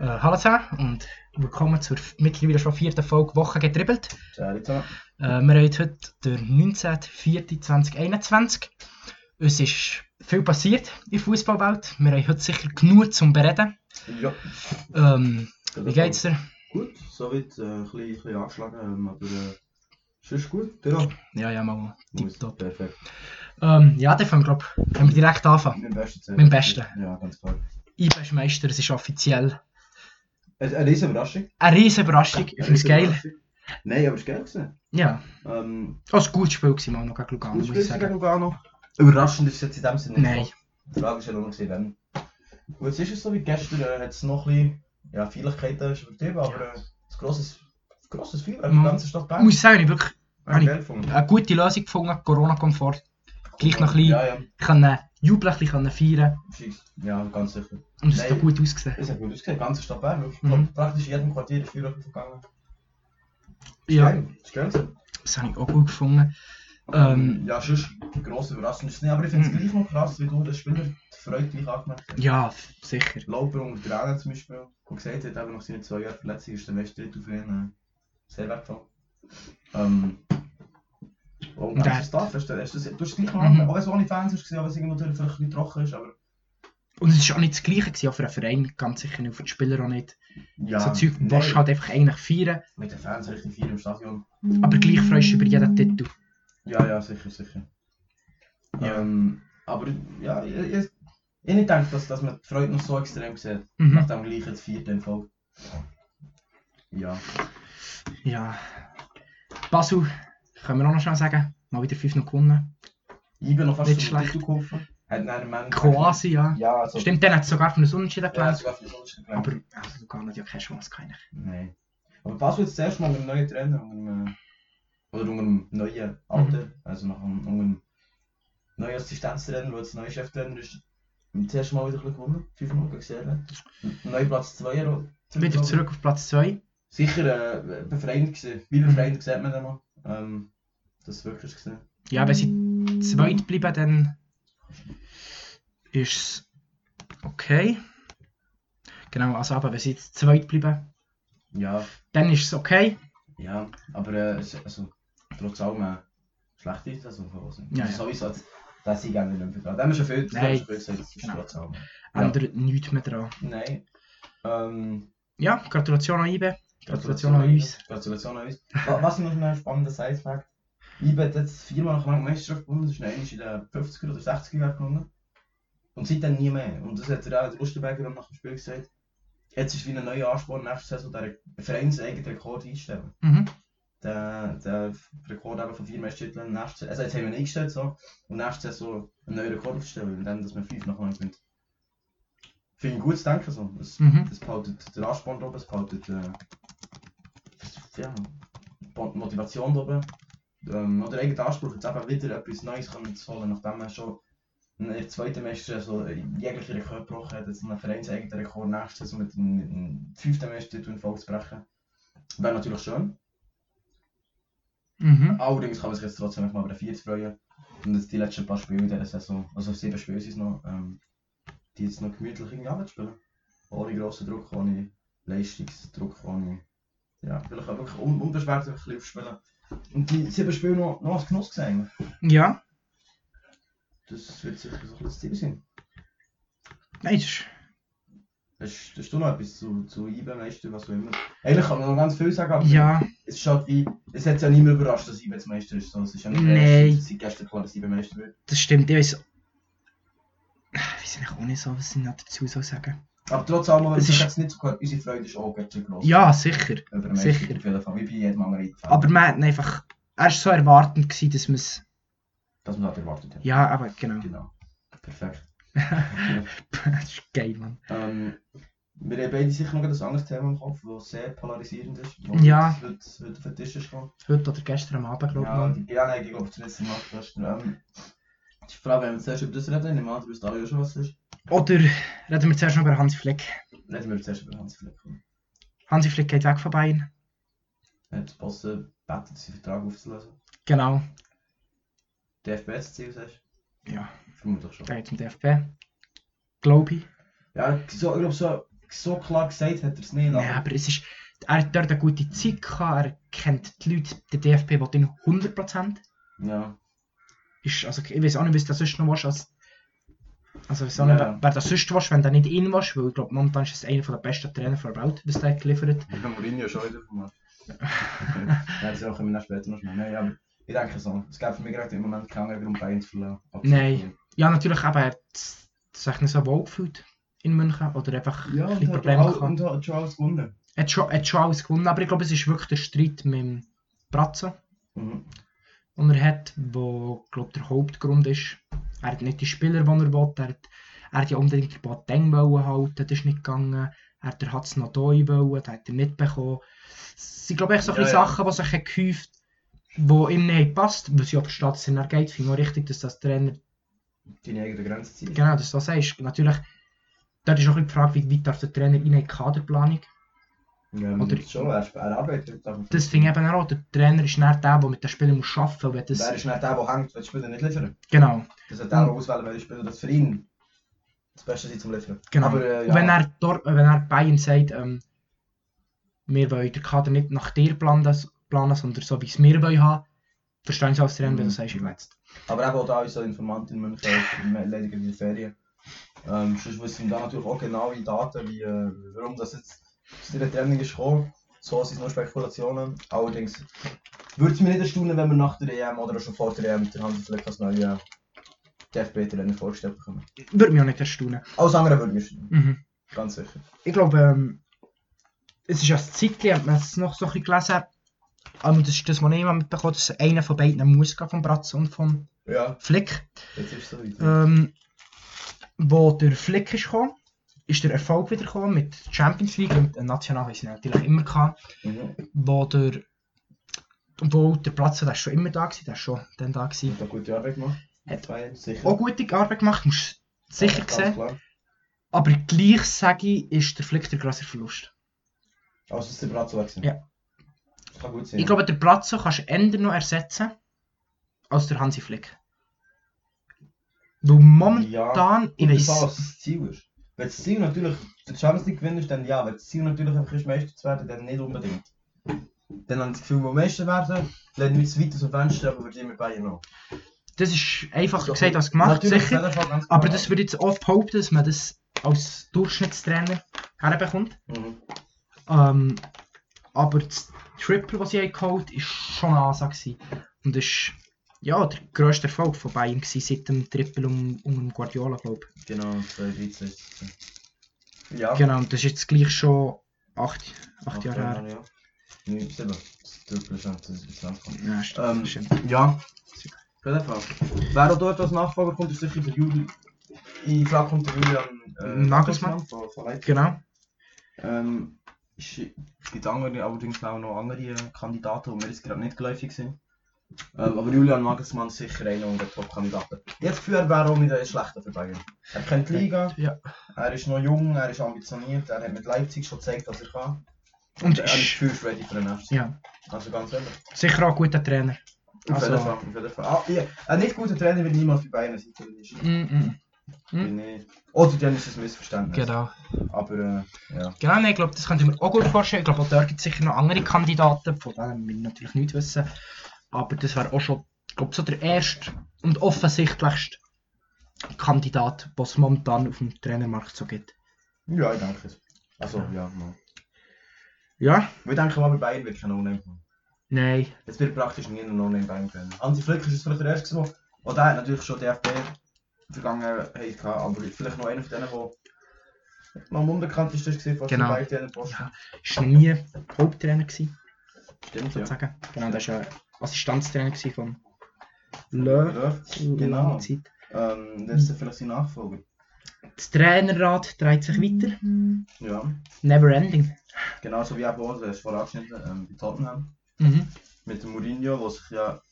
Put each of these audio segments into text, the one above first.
Äh, hallo zusammen und willkommen zur mittlerweile schon vierten Folge Woche getribbelt. Äh, wir haben heute den 19.04.2021. Es ist viel passiert in der Fußballwelt. Wir haben heute sicher genug zum Bereden. Ja. Ähm, wie geht's dir? Gut, soweit äh, ein bisschen, ein bisschen angeschlagen, ähm, aber äh, sonst gut, ja. Ja, ja, mal tipptopp. Perfekt. Ähm, ja, dann fangen wir, glaub, können wir direkt anfangen. Mit dem Besten. Mit dem Besten. Ja, ganz klar. IBE ist Meister, es ist offiziell. Eine riesen Überraschung. Eine riesen Überraschung, ich finde es geil. Nein, aber es war geil. Gewesen. Ja, Ähm, ein gutes Spiel mal noch gegen Lugano, muss ich sagen. Lugano. Überraschend ist es jetzt in dem Sinne Nein. gekommen. Die Frage ist ja nur noch, gewesen, wenn. Gut, jetzt ist es so wie gestern, äh, hat es noch ein bisschen, ja, Feierlichkeiten ist übertrieben, aber äh, ein grosses, grosses Feuer, die Mhm. ganze Stadt Bern. Muss ich sagen, ich wirklich ich eine gute Lösung gefunden, Corona-Komfort. Gleich noch ein bisschen Ja, ja, können jubeln, ein bisschen feiern. Ja, ganz sicher. und es hat auch gut ausgesehen. Es hat gut ausgesehen, die ganze Stadt Bern. Mhm. Praktisch in jedem Quartier ist Feuer vergangen. Ja, ist geil. gewesen. das habe ich auch gut gefunden. Ähm, ja, sonst grosse Überraschung ist es nicht, aber ich finde es Mhm. gleich noch krass, wie du den Spieler die Freude gleich angemerkt hast. Ja, sicher. Lauper unter Trainer zum Beispiel, der gesagt hat, eben nach seinen zwei Jahren Verletzung ist der Tritt auf ihn äh, sehr wertvoll. Ähm, ist das, hast du, hast du, du hast es gleich noch Mhm. mhm. auch wenn es ohne Fans ist, auch wenn es irgendwo vielleicht ein bisschen trocken ist, aber Und es war auch nicht das Gleiche gewesen, auch für einen Verein, ganz sicher nicht, für die Spieler auch nicht. ja, so Zeug nein, willst du halt einfach eigentlich feiern, mit den Fans richtig viel im Stadion. aber gleich freust du über jeden Titel. Ja, ja, sicher, sicher. Ja. Ähm, aber ja, ich, ich, ich nicht gedacht, dass, dass man die Freude noch so extrem sieht, Mhm. nach dem gleichen vierten Folge. Ja, Ja. Basel, können wir auch noch schnell sagen, mal wieder 5 noch gewonnen. ich bin noch fast Nicht schlecht. Hat dann Quasi, ja. Ja, also. Stimmt, dann hat es sogar für ein Unentschieden Ja, das Unentschieden aber gelangt. also, Lugano hat ja keine Chance eigentlich. Nein. Aber Basel jetzt das erste Mal mit einem neuen Trainer, unter einem, äh, oder unter einem neuen Alten, also nach einem, unter einem neuen Assistenztrainer, der jetzt neuer Cheftrainer ist. Das erste Mal wieder ein bisschen gewonnen, 5 Mal gegen Servet. Neuer Platz 2 Wieder zurück auf Platz 2. Sicher äh, befreiend gewesen. Wie befreiend sieht man den mal. Ähm, das ist wirklich gesehen. Ja, wenn sie zweit bleiben, dann ist es okay. Genau, also aber wenn sie jetzt zweit bleiben, Ja, dann ist es okay. ja, aber äh, also, trotz allem äh, schlechte Saison von uns. Ja, Also ja. Sowieso, das, das ich gerne nicht mehr vertrauen. Da haben wir schon viel, das Nein, gesagt, das ist genau. trotz allem. Ja. Ändert nichts mehr dran. Nein. Ähm, Ja, Gratulation an IBE. Gratulation an uns. Gratulation an uns. Wa- Was ich noch einen spannenden Side-Fact IBE hat jetzt viermal nach langer Meisterschaft gewonnen, das ist in den 50er oder 60er Jahren gewonnen. Und seitdem nie mehr. Und das hat der auch der Lustenberger dann nach dem Spiel gesagt. Jetzt ist wie ein neuer Ansporn, nächste Saison den vereinseigenen Rekord einstellen. Mhm. Der, der Rekord eben von vier Meistertiteln, also jetzt haben wir ihn eingestellt so, und nächste Saison einen neuen Rekord aufstellen, indem dass man fünf nach lang gewinnt. Finde ich ein gutes Denken so. Das, Mhm. das behaltet den Ansporn oben, es behaltet äh, ja, die Motivation oben. Ähm, oder eigenen Anspruch, jetzt eben wieder etwas Neues können zu holen, nachdem man schon in der zweiten Meister so jegliche Rekord gebrochen hat, jetzt einen vereinseigenen Rekord nächste Saison mit dem, fünften Meistertitel in Folge zu brechen. Wäre natürlich schön. Mhm. Allerdings kann man sich jetzt trotzdem mal über den Vierten freuen. Und jetzt die letzten paar Spiele in dieser Saison, also sieben Spiele sind es noch, ähm, die jetzt noch gemütlich irgendwie spielen. Ohne grossen Druck, ohne Leistungsdruck, ohne. Ja, vielleicht auch wirklich un unbeschwert ein bisschen aufspielen. Und die sieben Spiele noch, noch als Genuss gesehen. Ja, Das wird sicher so ein bisschen das Ziel sein. nein, das ist Hast, hast du noch etwas zu, zu IBE, Meister, was auch immer? Eigentlich kann man noch ganz viel sagen, aber Ja, es ist halt wie, es hat ja niemand überrascht, dass IBE jetzt Meister ist. So, es ist ja nicht Nein. erst seit gestern klar, dass IBE Meister wird. das stimmt. Ich weiß. Ich weiß eigentlich auch nicht so, was ich noch dazu soll sagen Aber trotz allem, Es es ist- jetzt nicht so gut, unsere Freude ist auch ganz schön gross. Ja, sicher. Sicher. Meister auf jeden Fall, wie bei jedem anderen. Aber man hat einfach. Er war so erwartend, gewesen, dass man es. Dass man das erwartet hat. Ja, aber genau. Genau. Perfekt. das ist geil, Mann. Ähm, wir haben beide sicher noch ein anderes Thema im Kopf, das sehr polarisierend ist. Ja. Heute, heute auf den Tisch ist gekommen. Heute oder gestern am Abend, glaube ich. Ja, mal. die, ja, nein, ich glaube, im Nacht. Ähm, die Frage, wenn wir zuerst über das reden, ich an, du weißt alle schon, was ist. Oder reden wir zuerst noch über Hansi Flick. Reden wir zuerst über Hans Flick. Hansi Flick geht weg von Bayern. Er hat Bosse gebeten, seinen Vertrag aufzulösen. Genau. DFB das Ziel, sagst Ja, du? Vermutlich schon. der geht zum DFB. Glaube ich. Ja, so, ich glaube so, so klar gesagt hat er es nicht. Nein, aber es ist, er hat dort eine gute Zeit gehabt, er kennt die Leute, der DFB will ihn 100%. Ja. Ist, also, ich weiß auch nicht, was das sonst noch was als also ich weiß auch nicht, Ja. wer, wer das sonst was, wenn der nicht ihn was, weil ich glaube, momentan ist es einer der besten Trainer der Welt, was der geliefert Ja, Mourinho schon wieder vom Markt. ja, das können wir später noch schnell. Nein, aber ich denke so. Es gäbe für mich gerade im Moment keinen Grund, Bayern zu verlieren. Nein. Ja, natürlich eben, er hat sich nicht so wohl gefühlt in München oder einfach Ja, ein und bisschen hat, Probleme gehabt. und hat schon alles gewonnen. Er hat schon, er hat schon alles gewonnen, aber ich glaube, es ist wirklich der Streit mit dem Brazzo, Mhm. Den er hat, wo glaube der Hauptgrund ist. Er hat nicht die Spieler, die er will. Er hat, er hat ja unbedingt den Boateng halten, das ist nicht gegangen. Er hat den Hatz noch wollen, das hat er nicht bekommen. Es sind glaube ich so Ja, ja. Sachen, die sich haben gehäuft die ihm nicht passt, was ich auch verstehe, dass es nicht geht. Ich finde auch richtig, dass das Trainer Deine eigene Grenze ziehen. Genau, dass du das sagst. Natürlich, dort ist auch die Frage, wie weit darf der Trainer in eine Kaderplanung. Ja, Oder- Oder schon, er, er arbeitet. aber- Das finde ich eben auch. Der Trainer ist nicht der, der mit den Spielern muss arbeiten muss. Und Das, er ist nicht der, der hängt, wenn die Spieler nicht liefern. genau, Das hat er auch auswählen, welche Spieler das für ihn das Beste sind zum Liefern. genau. Aber äh, Und ja, wenn er, dort, wenn er Bayern sagt, ähm, wir wollen den Kader nicht nach dir planen, planen sondern so wie es wir wollen haben, verstehen Sie als Trainer, wenn du Mhm. sagst, ich will jetzt. aber er wollte auch so Informant in München, leider in die Ferien. Ähm, sonst wissen wir da natürlich auch genaue Daten, wie, äh, warum das jetzt dieser Trennung ist gekommen. So sind es nur Spekulationen. Allerdings würde es mich nicht erstaunen, wenn wir nach der EM oder schon vor der EM der Hansi vielleicht als neue DFB-Trainer vorgestellt bekommen. Würde mich auch nicht erstaunen. Alles andere würde mich erstaunen, Mhm. ganz sicher. Ich glaube, ähm, es ist ja das Zeitchen, hat man es noch so ein bisschen gelesen. Aber das ist das, was ich immer mitbekommen habe, dass einer von beiden muss gehen, von Bratz und von Ja, Flick. jetzt ist es so weit. Ähm, wo der Flick ist gekommen, ist der Erfolg wieder gekommen mit Champions League und national haben sie natürlich immer gehabt. Mhm. Wo der, wo der Platz, der ist schon immer da gewesen, der ist schon dann da gewesen. Hat auch gute Arbeit gemacht. Hat sicher. Auch gute Arbeit gemacht, musst du sicher Ganz sehen. klar. Aber gleich sage ich, ist der Flick der größere Verlust. Also ist der Bratzo weg. Ja. Das kann gut sein. Ich glaube, der Platz kannst du eher noch ersetzen als der Hansi Flick. Weil momentan, ich Und weiß. was das Ziel ist. Wenn das Ziel natürlich der Champions League gewinnen ist, dann ja. Wenn das Ziel natürlich einfach ist, Meister zu werden, dann nicht unbedingt. Dann habe ich das Gefühl, wo Meister werden, lehnt nicht zu weit aus dem Fenster, aber würde ich mit Bayern noch. Das ist einfacher So, gesagt als gemacht, sicher. Aber das würde jetzt oft behaupten, dass man das als Durchschnittstrainer herbekommt. Mhm. Ähm, aber das Triple, sie haben geholt ist schon eine Ansage. Und ist ja, der grösste Erfolg von Bayern gewesen, seit dem Triple um, um den Guardiola, glaube ich. Genau, 2013 ist es. Ja. Genau, und das ist jetzt gleich schon acht, acht Acht Jahre her. Ja. Nein, sieben. Das Triple ist Land. Ja, stimmt. Ähm, stimmt. Ja, auf jeden Fall. Wer auch dort als Nachfolger kommt, ist sicher der Juli. In Frage kommt der Julian äh, Nagelsmann. von, von Leipzig. Genau. Ähm, es gibt andere, allerdings auch noch andere Kandidaten, die mir jetzt gerade nicht geläufig sind. Ähm, aber Julian Nagelsmann ist sicher einer der Top-Kandidaten. Ich habe das Gefühl, er wäre auch nicht ein schlechter für Bayern. Er kennt die Liga, Ja. er ist noch jung, er ist ambitioniert, er hat mit Leipzig schon gezeigt, was er kann. Und er ist für ready für den FC. ja, Also ganz ehrlich. sicher auch ein guter Trainer. Auf Also- jeden Fall. Auf jeden Fall. Ah, ja. Ein nicht guter Trainer wird niemals bei Bayern sein. Mm -mm. Ich- Oder dann ist es ein Missverständnis. Genau. Aber äh, ja. Genau, nein, ich glaube, das könnte ich mir auch gut vorstellen. Ich glaube, auch da gibt es sicher noch andere Kandidaten, von denen wir natürlich nicht wissen. Aber das wäre auch schon, glaube, so der erste und offensichtlichste Kandidat, was es momentan auf dem Trainermarkt so gibt. Ja, ich denke es. Also, ja, mal. Ja? Wir denken mal, bei Bayern wird kein No-Name kommen. Nein. Es wird praktisch nie ein No-Name Bayern können. Hansi Flick ist es vielleicht der erste, der der hat natürlich schon DFB Vergangenheit gehabt, aber vielleicht noch einer von denen, der noch am unbekanntesten war, vor Genau. dem Bayern-Posten. Ja. Ist nie Haupttrainer gewesen, Stimmt, ja. sozusagen. Genau, das war ja Assistenztrainer gewesen von Löw. Genau. Zeit. Ähm, das ist vielleicht sein Nachfolger. Das Trainerrad dreht sich weiter. Ja. Never ending. Genauso wie eben auch, das ist vorangeschnitten, ähm, bei Tottenham. Mhm. Mit dem Mourinho, der sich ja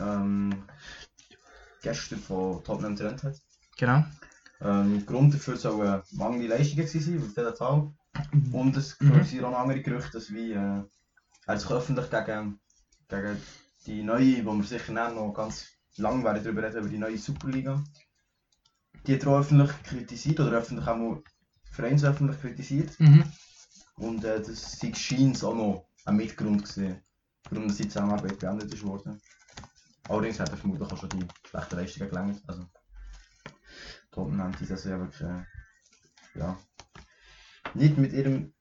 ähm, gestern von Tottenham getrennt hat. Genau. Ähm, Grund dafür sollen mangelnde Leistungen sein, auf jeden Fall. Und es Mhm. kursieren auch noch andere Gerüchte, dass wie, äh, er sich öffentlich gegen, gegen die neue, wo wir sicher noch ganz lang werden darüber reden, über die neue Superliga. Die hat auch öffentlich kritisiert oder öffentlich auch mal vereinsöffentlich kritisiert. Mhm. Und äh, das scheint auch noch ein Mitgrund gewesen, warum die Zusammenarbeit beendet ist worden. Allerdings hat er vermutlich auch schon die schlechten Leistungen gelangt. Also, Tottenham die Saison ja wirklich, äh, ja, nicht mit ihrem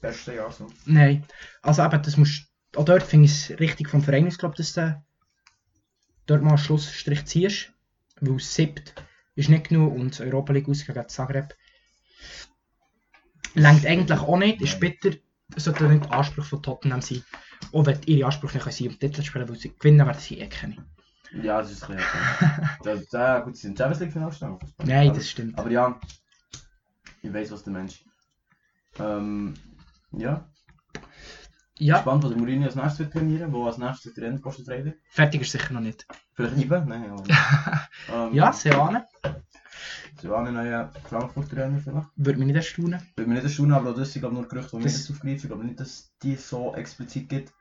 besten Jahr so. Nein. Also eben, das musst, auch dort finde ich es richtig vom Verein aus, glaub, dass du dort mal einen Schlussstrich ziehst. Weil das siebt ist nicht genug und Europa League aus gegen Zagreb längt eigentlich auch nicht, ist bitter. Sollte nicht der Anspruch von Tottenham sein. Auch wenn ihre Ansprüche nicht sein, um Titel zu spielen, weil sie gewinnen werden sie eh keine. Ja, das ist ein bisschen. da, gut, sie sind Champions League Finale gestanden. Nein, aber, das stimmt. Aber ja, ich weiß, was der Mensch. Ähm, ja, Ja, gespannt, wo der Mourinho als nächstes wird trainieren, wo als nächstes der frei wird. fertig ist sicher noch nicht. Vielleicht Ibe? Nein, aber. ähm, Ja, Sie waren ein neuer Frankfurt-Trainer vielleicht. würde mich nicht erstaunen. Würde mich nicht erstaunen, aber auch das sind nur Gerüchte, die wir Das- jetzt aufgreifen. Ich glaube nicht, dass die so explizit gibt.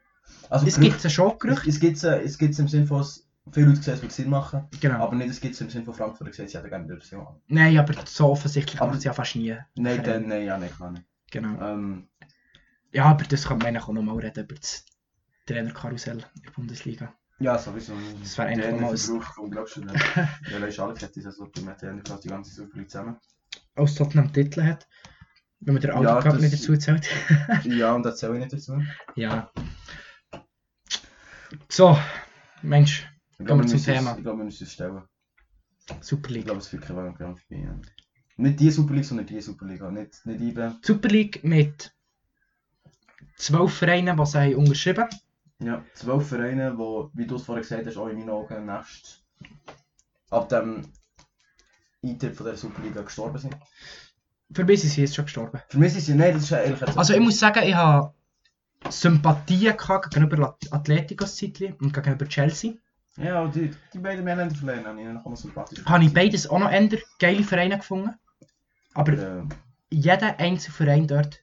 Also Es gibt schon Gerüchte. Es, gibt es gibt's im Sinne von, viele Leute sehen, es würde Sinn machen, Genau. aber nicht, es gibt es im Sinne von Frankfurt, sehe, sie hätten gerne so an. Nein, aber so offensichtlich Aber- macht es ja fast nie. Nein, dann, nein, ja, nicht, klar nicht. Genau. Ähm, Ja, aber das kann man eigentlich auch nochmal reden über das Trainerkarussell in der Bundesliga. ja, sowieso. Das wäre eigentlich nochmal Verbrauch, komm, glaubst du, der ist alles, hat diese so mit Trainer fast die ganze Super League zusammen. Als Tottenham Titel hat. Wenn man den Audi Ja, Cup das- nicht dazu zählt. Ja, und das zähle ich nicht dazu. ja. So, Mensch, Ich Kommen wir zum Thema. Ich glaube, wir müssen es stellen. Super Ich League. glaube, es führt kein vorbei. Ja. Nicht die Super League, sondern die Super League. Nicht, nicht IBE. Super League mit zwölf Vereinen, die sie unterschrieben Ja, zwölf Vereine, die, wie du es vorher gesagt hast, auch in meinen Augen nächst ab dem Eintritt von der Superliga gestorben sind. Für mich sind sie jetzt schon gestorben. Für mich sind sie, nein, das ist ehrlich jetzt- Also ich muss sagen, ich habe Sympathien gehabt gegenüber Atletico City und gegenüber Chelsea. Ja, die, die beiden Männer verlieren habe ich noch sympathisch. Habe ich beides auch noch eher geile Vereine gefunden. Aber Äh, jeder einzelne Verein dort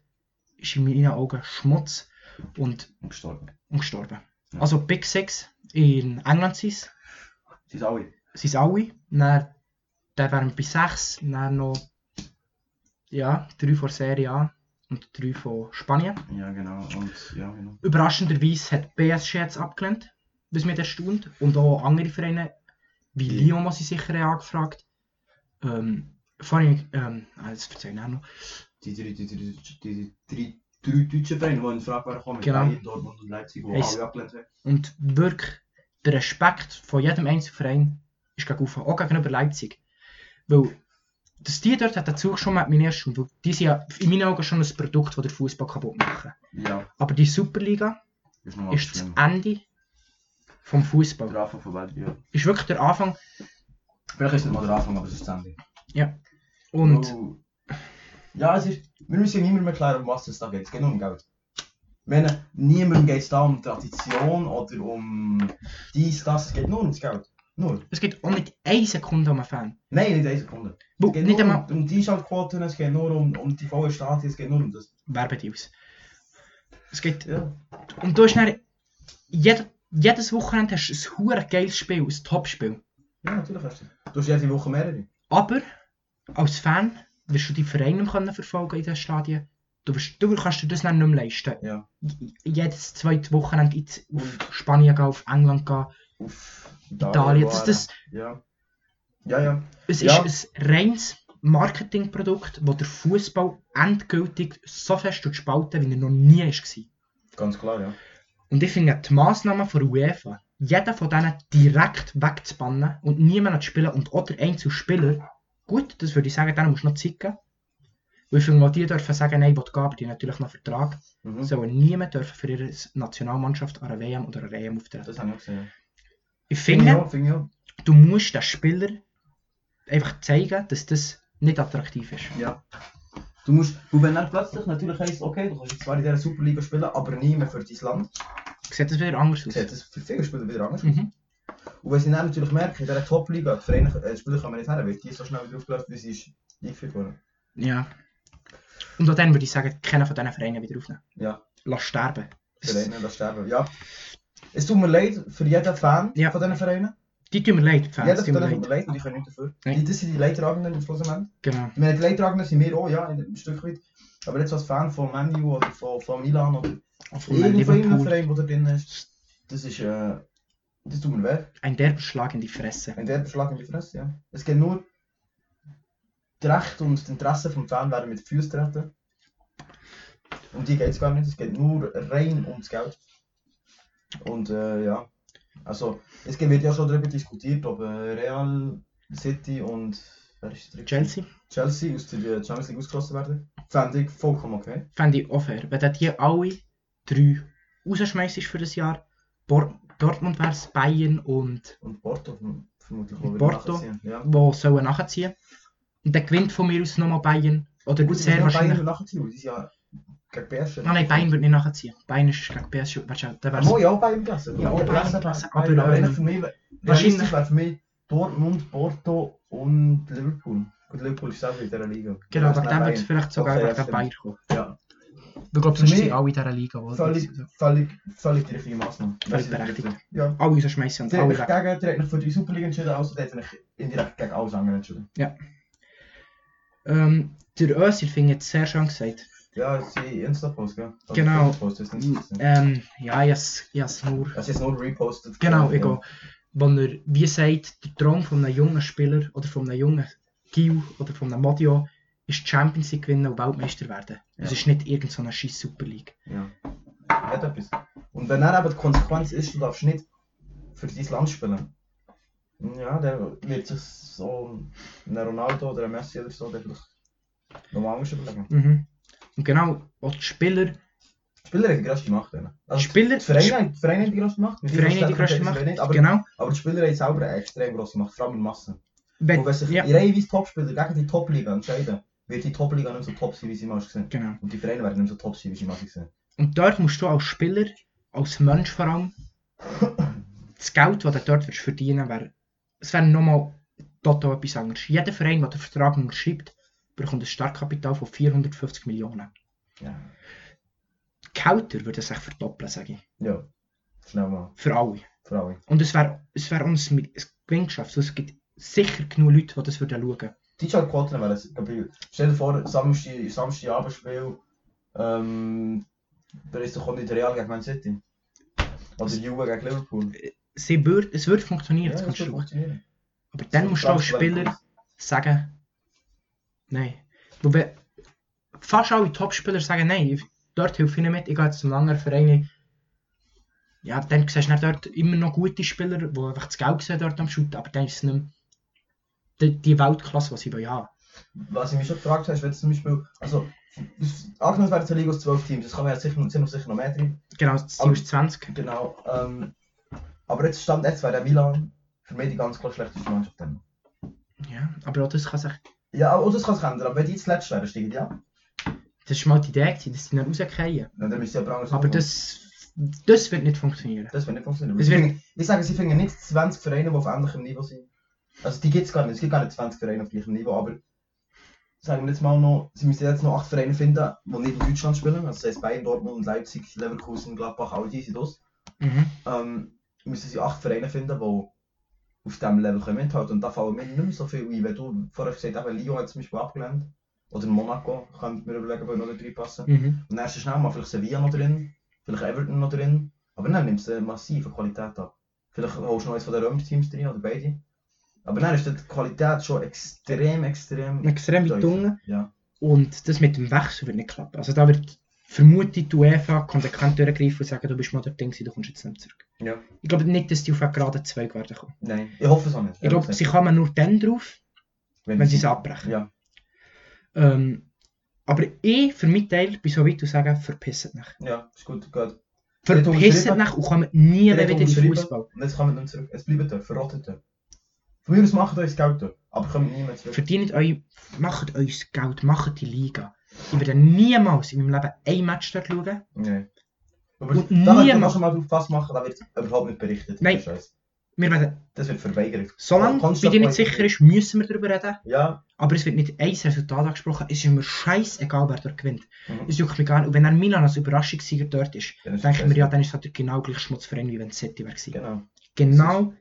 ist in meinen Augen Schmutz und, gestorben. und gestorben. Ja. Also Big Six in England sind es, Sie sind alle. sind alle. Dann, dann wären wir bei sechs, dann noch ja, drei von Serie A und drei von Spanien. Ja, genau. Und ja, genau. Überraschenderweise hat PSG jetzt abgelehnt, was mich erstaunt. Und auch andere Vereine, wie Lyon, muss ich sicher angefragt. Ähm, vorhin, ähm, ah, das erzähle ich auch noch. Die drei, die, die, die, die, drei deutschen Vereine, die in Frage kommen, mit Genau. Bayern, Dortmund und Leipzig, die alle abgelehnt haben. Und wirklich, der Respekt von jedem einzelnen Verein ist gegenüber, auch gegenüber Leipzig. Weil, dass die dort hat dazu schon mal meine erste weil die sind ja in meinen Augen schon ein Produkt, das der Fußball kaputt machen. Ja, Aber die Superliga ist ist das. Ende vom Fußball. Der Anfang von Welt, ja. Ist wirklich der Anfang. Vielleicht ist es nicht mal der Anfang, aber es ist das Ende. Und Oh. Ja, es ist, wir müssen niemandem erklären, um was es da geht. Es geht nur um Geld. Ich meine, niemandem geht es da um Tradition oder um dies, das. Es geht nur ums Geld. Nur. es geht auch nicht eine Sekunde um einen Fan. Nein, nicht eine Sekunde. Wo, Es geht nicht nur einmal um, um die Einschaltquoten, es geht nur um, um die vollen Stadien, es geht nur um das. Werbedeals. Es geht. Ja. Und du hast dann, jeder, jedes Wochenende hast du ein hure geiles Spiel, ein Topspiel. Ja, natürlich hast du. Du hast jede Woche mehrere. Aber als Fan wirst du die Vereine können verfolgen in den Stadien. Du, wirst, du kannst dir das dann nicht mehr leisten. Ja. Jedes zweite Wochenende ins- auf Spanien gehen, auf England gehen, Auf Italien. Das, das, Ja. Ja, ja. es Ja. ist ein reines Marketingprodukt, das der Fußball endgültig so fest spalten wie er noch nie war. Ganz klar, ja. Und ich finde die Massnahmen von UEFA, jeden von denen direkt wegzubannen und niemanden zu spielen und auch der einzelne Spieler, gut, das würde ich sagen, denen musst du noch geben. Weil auch die dürfen sagen, nein, gehen, aber die haben natürlich noch Vertrag. Mhm. Sollen niemand dürfen für ihre Nationalmannschaft an einer WM oder einer EM auftreten. Das habe ich auch gesehen. Ich Finde ich finde, ich du musst den Spieler einfach zeigen, dass das nicht attraktiv ist. Ja. Du musst, und wenn dann plötzlich natürlich heisst, okay, du kannst zwar in dieser Superliga spielen, aber nie mehr für dein Land, Sieht das wieder anders aus? sieht das für viele Spieler wieder anders aus. Mhm. Und wenn sie dann natürlich merken, in dieser Top-Liga, die Vereine, äh, die Spieler kommen nicht her, wird die so schnell wieder aufgelöst, wie sie ist eingeführt worden. Ja. Und auch dann würde ich sagen, keiner von diesen Vereinen wieder aufnehmen. Ja, Lass sterben. Vereine, das sterben. Ja. Es tut mir leid für jeden Fan Ja. von diesen Vereinen. Die tun mir leid, die Fans. Ja, das tut mir leid. leid und ich kann nichts dafür. Die, das sind die Leidtragenden im Schlussendlich. Genau. Ich meine, die Leidtragenden sind wir auch, ja, in ein Stück weit. Aber jetzt als Fan von Manu oder von, von Milan oder Von irgendeinem. Verein, der da drin ist, das ist, äh, das tut mir weh. Ein derber Schlag in die Fresse. Ein derber Schlag in die Fresse, ja. Es geht nur, das Recht und das Interesse vom Fan werden mit Füßen treten. Um die geht es gar nicht, es geht nur rein ums Geld. Und äh, ja, also es wird ja schon darüber diskutiert, ob äh, Real, City und wer ist der? Chelsea Chelsea aus der äh, Champions League ausgeschlossen werden. Fände ich vollkommen okay. fände ich auch fair. Wenn du die alle drei rausschmeißt für das Jahr, Bor Dortmund wäre es, Bayern und Und Porto verm- vermutlich Und Porto. Ja. wo sollen nachziehen. Und dann gewinnt von mir aus nochmal Bayern. Oder Gut, sehr wahrscheinlich. Bayern nachziehen, weil die ja gegen PSG. Ah nein, Bayern wird nicht nachziehen. Bayern ist gegen PSG. Du, dann Ja, wär's- mo, ja, auch Bayern klasse. Ja, auch Bayern klasse, aber, aber ähm, für mich, wahrscheinlich- wäre für mich Dortmund, Porto und Liverpool. Gut, Liverpool ist selber in dieser Liga. Genau, aber nicht wird es vielleicht sogar Okay, der stimmt. Bayern kommen. Ja, Ich glaube, sonst sind alle in dieser Liga. Wo völlig, völlig, völlig die richtige Maßnahme. Völlig berechtigt. Ja. alle rausschmeißen und alle weg. gegen, sich für die Superliga entschieden, also der hat sich indirekt gegen alles andere entschieden. Ähm, der Özil findet es sehr schön gesagt. Ja, sie Insta-Post, gell? Also Genau. Post ist nicht. Ähm, ja, ich habe es nur. Es ist nur repostet. Genau, Ja. egal. Wenn er, wie sagt, der Traum von einem jungen Spieler oder von einem jungen Gil oder von einem Modio ist Champions League gewinnen und Weltmeister werden. Es Ja. ist nicht irgendeine scheiß Super League. Ja. Hat etwas. Und wenn dann eben die Konsequenz ist, du darfst nicht für dein Land spielen, ja, dann wird sich so ein Ronaldo oder ein Messi oder so, der vielleicht nochmal anders überlegen. Mhm. Und genau, auch die Spieler, Die Spieler haben die größte Macht. Also, Spieler, die Vereine, haben- die Vereine haben die größte Macht. die Vereine haben die größte Macht, Nicht, aber, genau. aber die Spieler haben selber eine extrem grosse Macht, vor allem in Massen. Wenn, Und wenn sich ja, reihenweise Topspieler gegen die Top-Liga entscheiden, wird die Top-Liga nicht so top sein, wie sie mal gesehen genau. Und die Vereine werden nicht so top sein, wie sie mal gesehen Und dort musst du als Spieler, als Mensch vor allem, das Geld, das du dort wirst verdienen wirst, es wäre nochmal total etwas anderes. Jeder Verein, der den Vertrag unterschreibt, bekommt ein Startkapital von 450 Millionen. Ja. Die Gehälter würden sich verdoppeln, sage ich. Ja. Schnell mal. Für alle. Für alle. Und es wäre es wär uns ein Gewinngeschäft. Also es gibt sicher genug Leute, die das würden schauen. Die Quoten wären es. Stell dir vor, Samstag, Samstagabendspiel, ähm, da ist doch nicht Real gegen Man City. Oder Juve gegen Liverpool. Sie würd, es würde funktionieren, das das kannst du funktionieren. Aber dann musst du als Spieler sagen, nein. Wobei fast alle Topspieler sagen, nein, ich- dort hilft ich nicht mit, ich gehe jetzt zu einem anderen Verein. Ja, dann siehst du dort immer noch gute Spieler, die einfach das Geld sehen dort am Shooten, aber dann ist es nicht mehr die, die Weltklasse, die sie wollen haben. Was ich mich schon gefragt habe, ist, wenn zum Beispiel, also, angenommen wäre eine Liga aus 12 Teams, das kann man ja sicher, noch sicher noch mehr drin. Genau, das Ziel Aber- ist 20. Genau, ähm, aber jetzt stand jetzt wäre der Milan für mich die ganz klar schlechteste Mannschaft. Dann. Ja, aber auch das kann sich, Ja, auch das kann sich ändern, aber wenn die jetzt letzte wären, steigen die ab. das war mal die Idee, dass rausgehen. Dann müsste ja aber anders Aber machen. das, das wird nicht funktionieren. Das wird nicht funktionieren. Sie wird- ich sage, sie finden nicht 20 Vereine, die auf ähnlichem Niveau sind. Also die gibt es gar nicht. Es gibt gar nicht 20 Vereine auf gleichem Niveau, aber sagen wir jetzt mal noch, sie müssen jetzt noch 8 Vereine finden, die nicht in Deutschland spielen. Also das heißt Bayern, Dortmund, Leipzig, Leverkusen, Gladbach, all die sind das. Mhm. Ähm, müssen sie 8 Vereine finden, die auf diesem Level können mithalten Und da fallen mir nicht mehr so viel ein. Wenn du vorher gesagt hast, Lyon hat zum Beispiel abgelehnt. Oder Monaco, kann ich mir überlegen, wo noch drin passen. Mhm. Und dann ist schnell mal vielleicht Sevilla noch drin, vielleicht Everton noch drin. Aber dann nimmst du massive Qualität ab. Vielleicht holst du noch eins von den Römer-Teams drin oder beide. Aber dann ist die Qualität schon extrem, extrem. Extrem weit unten. Ja. Und das mit dem Wechsel wird nicht klappen. Also da wird vermutlich die UEFA konsequent durchgreifen und sagen, du bist mal dort Ding, du kommst jetzt nicht zurück. ja. Ich glaube nicht, dass die auf einen geraden Zweig werden kommen. Nein, ich hoffe es auch nicht. Ich glaube, sie kommen nur dann drauf, wenn sie es abbrechen. Ja. Ähm, aber ich, für meinen Teil, bin so weit zu sagen, verpisst mich. ja, ist gut, gut. Unterschrieben. mich und kommt nie wieder in den. Fußball. Und jetzt kommen wir nicht zurück. Es bleibt dort, verrottet dort. Aus macht euch das dort, aber kommt nie mehr zurück. Verdient euch, macht euch das Geld, macht die Liga. Ich werde niemals in meinem Leben ein Match dort schauen. Nein. Aber Und da niemand- schon mal drauf Pass machen, da wird überhaupt nicht berichtet. Nein. Das. Wir werden, Das wird verweigert. solange bei dir nicht sicher ist, müssen wir darüber reden. Ja, Aber es wird nicht ein Resultat angesprochen. Es ist mir scheißegal, wer dort gewinnt. Mhm. Es juckt mich gar nicht. Und wenn er Milan als Überraschungssieger dort ist, Dann ist denke ich es mir, ja, dann ist der genau gleich Schmutzverein, wie wenn es City wäre. genau. Genau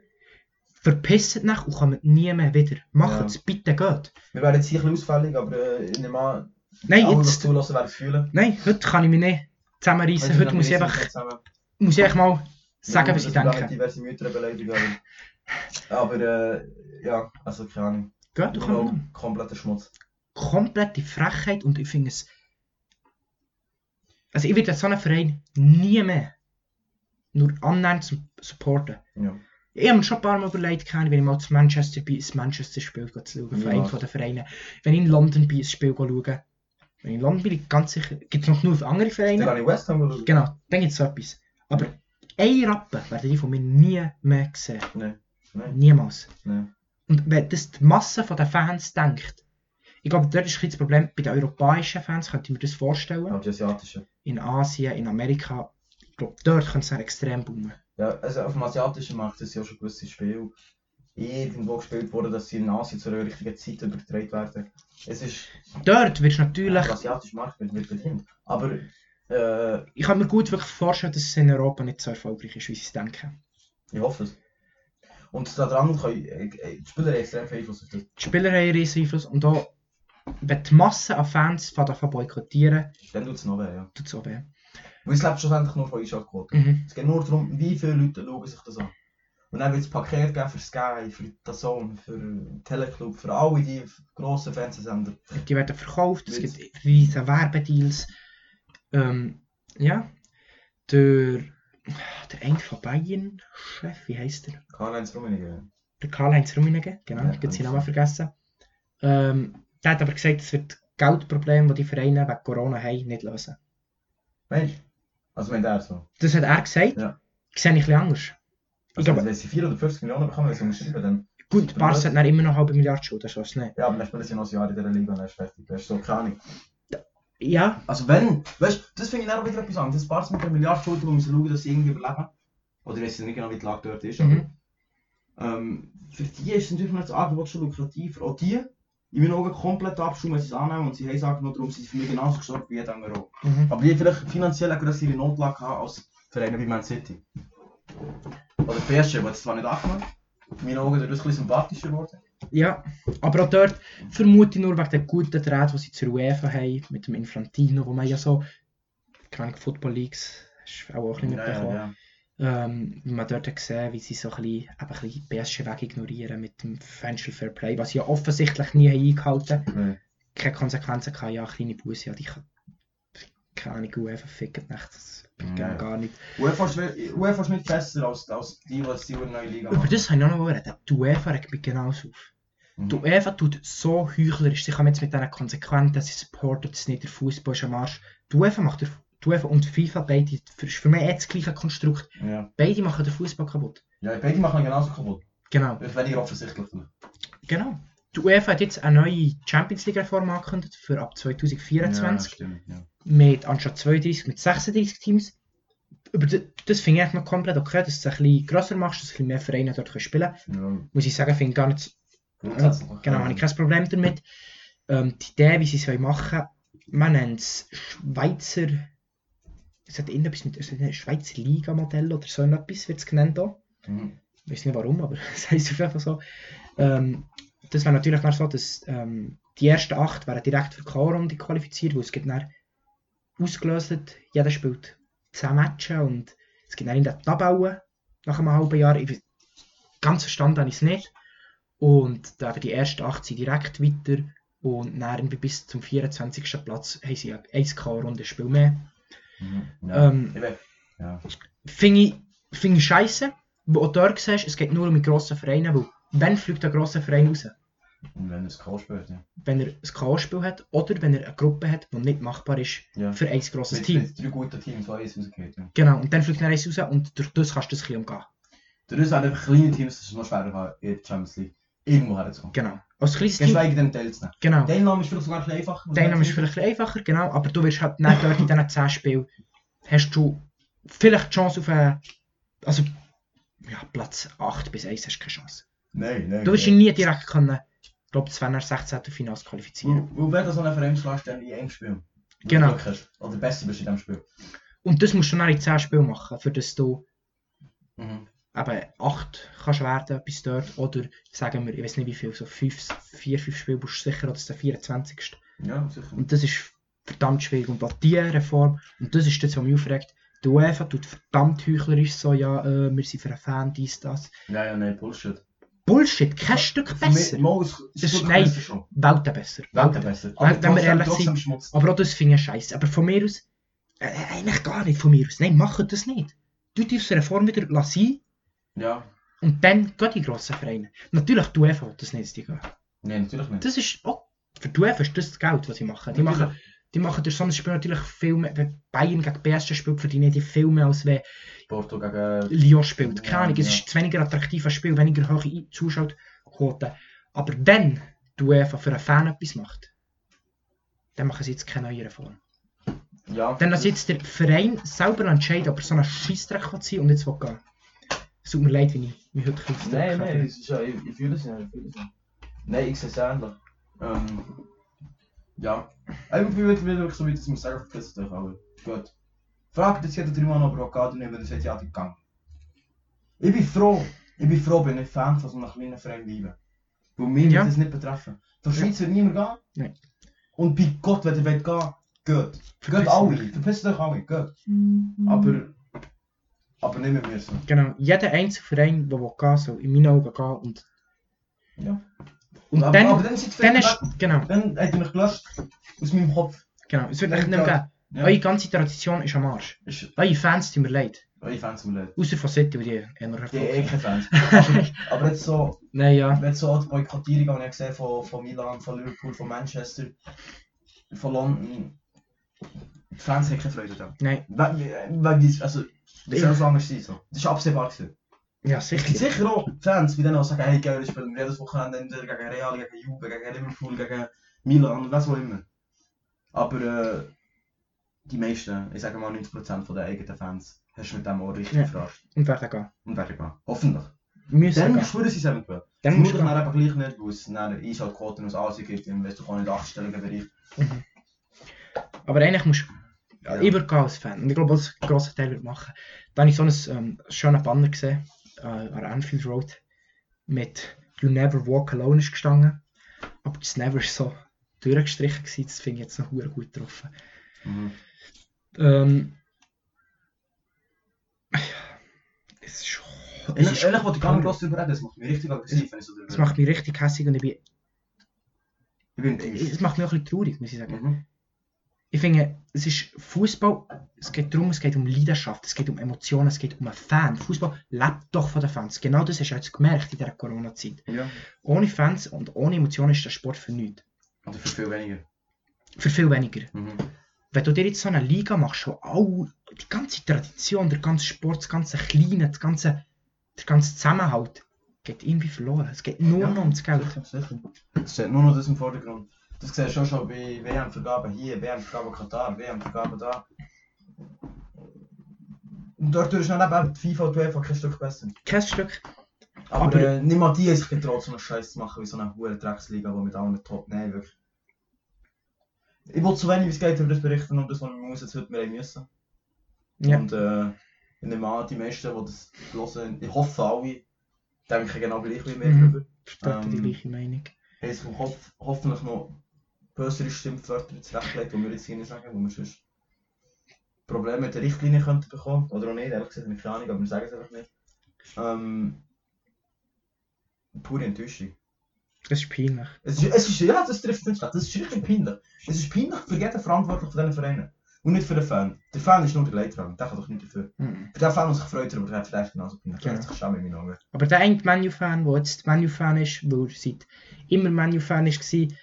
verpisst nach und kommt nie mehr wieder. Macht es, bitte geht. Wir werden jetzt hier ein bisschen ausfällig, aber äh, ich nehme an, Nein, alle, jetzt, zulassen, werden fühlen. nein, heute kann ich mich nicht zusammenreißen. Heute muss ich einfach, muss ich einfach mal sagen, was ich denke. diverse Mütter beleidigen, aber, äh, ja, also keine Ahnung. Geht, du kannst kompletter Schmutz. komplette Frechheit und ich finde es. Also ich werde so einen Verein nie mehr nur annähernd supporten. Ja. Ich habe mir schon ein paar Mal überlegt, wenn ich mal zu Manchester bin, ein Manchester-Spiel zu schauen, für Ja. einen der Vereine. Wenn ich in London bin, ein Spiel schauen. Wenn ich in London bin, ganz sicher, gibt es noch genug andere Dann Vereine. kann ich West Ham schauen. Genau, dann gibt es so etwas. Aber ein Rappen werden die von mir nie mehr sehen. Nein, nein, Niemals. nein. Und wenn das die Masse der Fans denkt, ich glaube, dort ist das Problem, bei den europäischen Fans könnte ich mir das vorstellen. Aber die asiatischen. In Asien, in Amerika, ich glaube, dort könnte es dann extrem boomen. Ja, also auf dem asiatischen Markt ist ja schon gewisse Spiele irgendwo gespielt worden, dass sie in Asien zur richtigen Zeit übertragen werden. Es ist Dort wirst du natürlich, der asiatische Markt wird, wird bedient. Aber äh, ich kann mir gut wirklich vorstellen, dass es in Europa nicht so erfolgreich ist, wie sie es denken. ich hoffe es. Und daran können äh, äh, die Spieler extrem viel Einfluss auf das. Die Spieler haben riesen Einfluss und auch, wenn die Masse an Fans von davon boykottieren, Dann tut es noch weh, ja. tut es auch weh. Weil es lebt schlussendlich nur von Einschaltquoten. Mhm. Es geht nur darum, wie viele Leute schauen sich das an. Und dann wird es Paket geben für Sky, für Dazone, für Teleclub, für alle die grossen Fernsehsender. Die werden verkauft, es gibt riesen Werbedeals. Ähm, ja, der, der eine von Bayern, Chef, wie heißt der? Karl-Heinz Rummenigge. Der Karl-Heinz Rummenigge, genau, Ja, ich habe seinen Namen vergessen. Ähm, der hat aber gesagt, es wird Geldprobleme, die die Vereine wegen Corona haben, nicht lösen. Mensch. Also wenn der so. Das hat er gesagt. Ja. Ich sehe ein bisschen anders. Ich Also glaube, wenn sie 450 Millionen bekommen, wenn sie unterschreiben, dann... gut, Barca hat dann immer noch eine halbe Milliarde Schulden, so ist nicht. Ja, aber dann spielen sie noch ein Jahr in dieser Liga und dann ist fertig. Das ist so keine Ahnung. Ja, Also wenn, weißt du, das finde ich dann auch wieder etwas anderes. Das Barca mit der Milliarde Schulden, die müssen schauen, dass sie irgendwie überleben. Oder ich weiß nicht genau, wie die Lage dort ist, aber... mhm. Ähm, für die ist natürlich das Angebot schon lukrativer. Auch die, in meinen Augen komplett abschauen, wenn sie es annehmen und sie haben sagen, nur darum sind sie für mich genauso gestorben wie jeder andere auch. Mhm. Aber die vielleicht finanziell eine größere Notlage haben als Vereine wie Man City. Oder PSG, die jetzt zwar nicht angenommen in meinen Augen dadurch ein bisschen sympathischer geworden. ja, aber auch dort vermute ich nur wegen der guten Draht, die sie zur UEFA haben, mit dem Infantino, wo man ja so, keine Football Leagues, hast du auch ein bisschen mitbekommen. ja. Ähm, wie man dort hat gesehen, wie sie so ein bisschen, ein bisschen weg ignorieren mit dem Financial Fair Play, was sie ja offensichtlich nie eingehalten haben. Nee. Keine Konsequenzen gehabt, ja, kleine Busse, ja, die kann, keine Ahnung, UEFA ficken nicht, das geht Ja. gar nicht. UEFA ist, we- UEFA ist nicht besser als, als die, die die neue Liga Über das habe ich auch noch mal reden. Die UEFA regt mich genauso auf. Mhm. Die UEFA tut so heuchlerisch, sie kommen jetzt mit diesen Konsequenzen, sie supportet es nicht, der Fußball ist am Arsch. Die UEFA macht der, die UEFA und FIFA beide, ist für mich eh das gleiche Konstrukt, Ja. beide machen den Fußball kaputt. ja, beide machen genauso kaputt. Genau. Das ist weniger offensichtlich. Genau. Die UEFA hat jetzt eine neue Champions League Reform angekündigt für ab 2024 Ja, stimmt, ja. mit anstatt 32 mit 36 Teams. Aber das, finde ich noch komplett okay, dass du es ein bisschen grösser machst, dass bisschen mehr Vereine dort können spielen ja. Muss ich sagen, finde ich gar nicht Grundsätzlich. Genau, habe ich kein Problem damit. Ähm, die Idee, wie sie es wollen machen man nennt es Schweizer. Es hat irgendetwas mit ein Schweizer Liga-Modell oder so etwas wird es genannt. Auch. Mhm. Ich weiß nicht warum, aber es heisst auf jeden Fall so. Ähm, das wäre natürlich dann so, dass ähm, die ersten acht wären direkt für die K.O.-Runde qualifiziert, weil es gibt dann ausgelöst, jeder spielt 10 Matches und es gibt dann in der Tabelle nach einem halben Jahr. Ich, ganz verstanden habe ich es nicht. Und da die ersten 8 sind direkt weiter und dann bis zum 24. Platz haben sie ein K.O.-Runde-Spiel mehr. Mhm. Ja. Ähm. Ja. Finde ich, find ich scheiße, wo auch dort siehst, es geht nur um die grossen Vereine, weil wenn fliegt ein grosser Verein raus? Und wenn er es K spielt, ja. Wenn er ein K.O.-Spiel hat oder wenn er eine Gruppe hat, die nicht machbar ist ja. für ein grosses Team. mit drei guten Teams, eins rausgeht. Ja. Genau, und dann fliegt er eins raus und durch das kannst du das ein bisschen umgehen. Dadurch sind einfach kleine Teams, das ist noch schwerer in der Champions League irgendwo herzukommen. Genau. Als kleines Team, Geschweige denn teilzunehmen. genau. Name ist vielleicht sogar ein bisschen einfacher. Ist vielleicht ein bisschen einfacher, genau, aber du wirst halt nicht dort in diesen 10 Spielen, hast du vielleicht die Chance auf einen, also, ja, Platz 8 bis 1 hast du keine Chance. Nein, nein. Du wirst ihn nie direkt können, ich glaube, wäre nach 16. Finals qualifizieren. Weil, wenn du so einen Verein schlägst, dann in einem Spiel. Wenn Genau. Du hast. Oder besser bist in diesem Spiel. Und das musst du dann in 10 Spielen machen, für das du Mhm. Eben 8 kannst werden bis dort. Oder sagen wir, ich weiß nicht wie viel, so 5, 4, 5 Spiele bist du sicher, oder das ist der 24. Ja, sicher. Und das ist verdammt schwierig. Und diese Reform, und das ist das, was mich aufregt, die UEFA tut verdammt heuchlerisch so, ja, äh, wir sind für einen Fan, dies, das. Ja, ja, nein, Bullshit. Bullshit, kein Stück besser. Mal, es Das ist nein. Welten besser. Welten besser. Wenn- wenn wir ehrlich sind-. Aber auch das finde ich scheiße. Aber von mir aus, äh, eigentlich gar nicht von mir aus. Nein, macht das nicht. Tut die Reform wieder lassen Ja. und dann geht die grossen Vereine. Natürlich, die UEFA will das nicht, die gehen. Nein, natürlich nicht. Das ist auch, für die UEFA ist das das Geld, was sie machen. Die Natürlich. machen, die machen durch so ein Spiel natürlich viel mehr, wenn Bayern gegen PSG spielt, verdienen die viel mehr, als wenn Porto gegen... Lyon spielt. Keine Ja, Ahnung, es ja. ist ein weniger attraktives Spiel, weniger hohe Zuschauerquoten. Aber wenn die UEFA für einen Fan etwas macht, dann machen sie jetzt keine neue Reform. Ja. Dann lass jetzt der Verein selber entscheiden, ob er so ein Scheissdreck sein und jetzt will gehen. Es tut mir leid, wenn ich mich heute ein bisschen Nein, nein, aber- das ist ja, ich, ich fühle es nicht, ich fühle es nicht. Nein, ich sehe es ähnlich. Ähm, ja. Ich will will wirklich so weit, dass wir sagen, verpisst euch alle. Gut. Fragt jetzt jeder dreimal nicht, wenn er sagt, ja, die gang. Ich bin froh, ich bin froh, bin ich Fan von so einem kleinen bleiben. Weil mich Ja. wird das nicht betreffen. Der Schweiz wird niemand gehen. Nein. Und bei Gott, wenn ihr wollt gehen, geht. Geht alle, euch. verpisst euch alle, geht. Aber, so. Genau, jeder einzelne Verein, der gehen soll in meinen Augen gehen und, Ja. und aber, dann, aber dann dann ist, genau, Dann hat er mich gelöscht aus meinem Kopf. genau, es wird echt nicht mehr geben. Ja. Eure ganze Tradition ist am Arsch. Ist, Eure Fans tun mir leid. eure Fans mir leid. Außer von City, die eher noch Die eh keine Fans. aber, jetzt so, Nein, ja. wenn so die Boykottierung, die ich gesehen von, von Milan, von Liverpool, von Manchester, von London. Die Fans haben keine Freude daran. Nein, Weil, weil, also, das soll so anders sein. So. Das ist absehbar gewesen. ja, sicher. sicher auch Fans, die dann auch sagen, hey, geil, wir spielen jedes Wochenende entweder gegen Real, gegen Juve, gegen Liverpool, gegen Milan, was auch immer. Aber äh, die meisten, ich sage mal 90% von den eigenen Fans, hast du mit dem auch richtig Ja. verarscht. Und werden gehen. Und werden gehen. Hoffentlich. Müssen Dann schwören sie es eventuell. Dann dann gehen. einfach gleich nicht, weil es dann Einschaltquoten aus Asien gibt, im weißt du, auch nicht achtstelligen Bereich. Mhm. Aber eigentlich musst du, ja, ich würde gehen als Fan. Und ich glaube, was ein grosser Teil wird machen. Da habe ich so einen ähm, schönen Banner gesehen, äh, an Anfield Road, mit You Never Walk Alone ist gestanden. Aber das Never ist so durchgestrichen gewesen, das finde ich jetzt noch gut getroffen. Mhm. Ähm, es ist. Es, Ehrlich, ist, ehrlich wollte ich gar nicht groß darüber reden, das macht mich richtig aggressiv, wenn ich so drüber es macht mich richtig hässlich und ich bin, Ich bin enttäuscht. es macht mich auch ein bisschen traurig, muss ich sagen. Mhm. Ich finde, es ist Fußball, es geht darum, es geht um Leidenschaft, es geht um Emotionen, es geht um einen Fan. Fußball lebt doch von den Fans. Genau das hast du jetzt gemerkt in dieser Corona-Zeit. Ja. Ohne Fans und ohne Emotionen ist der Sport für nichts. Oder für viel weniger. Für viel weniger. Mhm. Wenn du dir jetzt so eine Liga machst, wo all die ganze Tradition, der ganze Sport, das ganze Kleine, das ganze, der ganze Zusammenhalt, geht irgendwie verloren. Es geht nur Ja. noch ums Geld. Sicher, sicher. Es steht nur noch das im Vordergrund. Das siehst du auch schon bei WM-Vergaben hier, WM-Vergaben Katar, WM-Vergaben da. Und dort ist dann eben die FIFA und die UEFA kein Stück besser. Kein Stück. Aber, Aber- äh, niemand die hat sich getraut, so einen Scheiß zu machen wie so eine hohe Drecksliga, die mit allen Top nein, wirklich. Ich will so wenig wie es geht über das berichten und das, was wir muss jetzt heute mehr müssen. Ja. Und äh, ich nehme an, die meisten, die das hören, ich hoffe alle, denken genau gleich wie mir Mhm. darüber. Vertreten die Ähm, gleiche Meinung. im Kopf hoffentlich noch bösere Stimmwörter zurechtgelegt, die wir jetzt hier nicht sagen, wo wir sonst Probleme mit der Richtlinie könnten bekommen. Oder auch nicht, ehrlich gesagt, keine Ahnung, aber wir sagen es einfach nicht. Ähm, pure Enttäuschung. Das ist peinlich. Es ist, es ist, ja, das trifft nicht. Das ist richtig peinlich. Es ist peinlich für jeden Verantwortlichen von diesen Vereinen. Und nicht für den Fan. Der Fan ist nur der Leidtragende, der kann doch nicht dafür. Mhm. Für den Fan, der sich gefreut hat, aber der hat vielleicht genauso peinlich. Genau. schämen in meinen Augen. Aber der eine Manu-Fan, der jetzt Manu-Fan ist, weil er seit immer Manu-Fan war,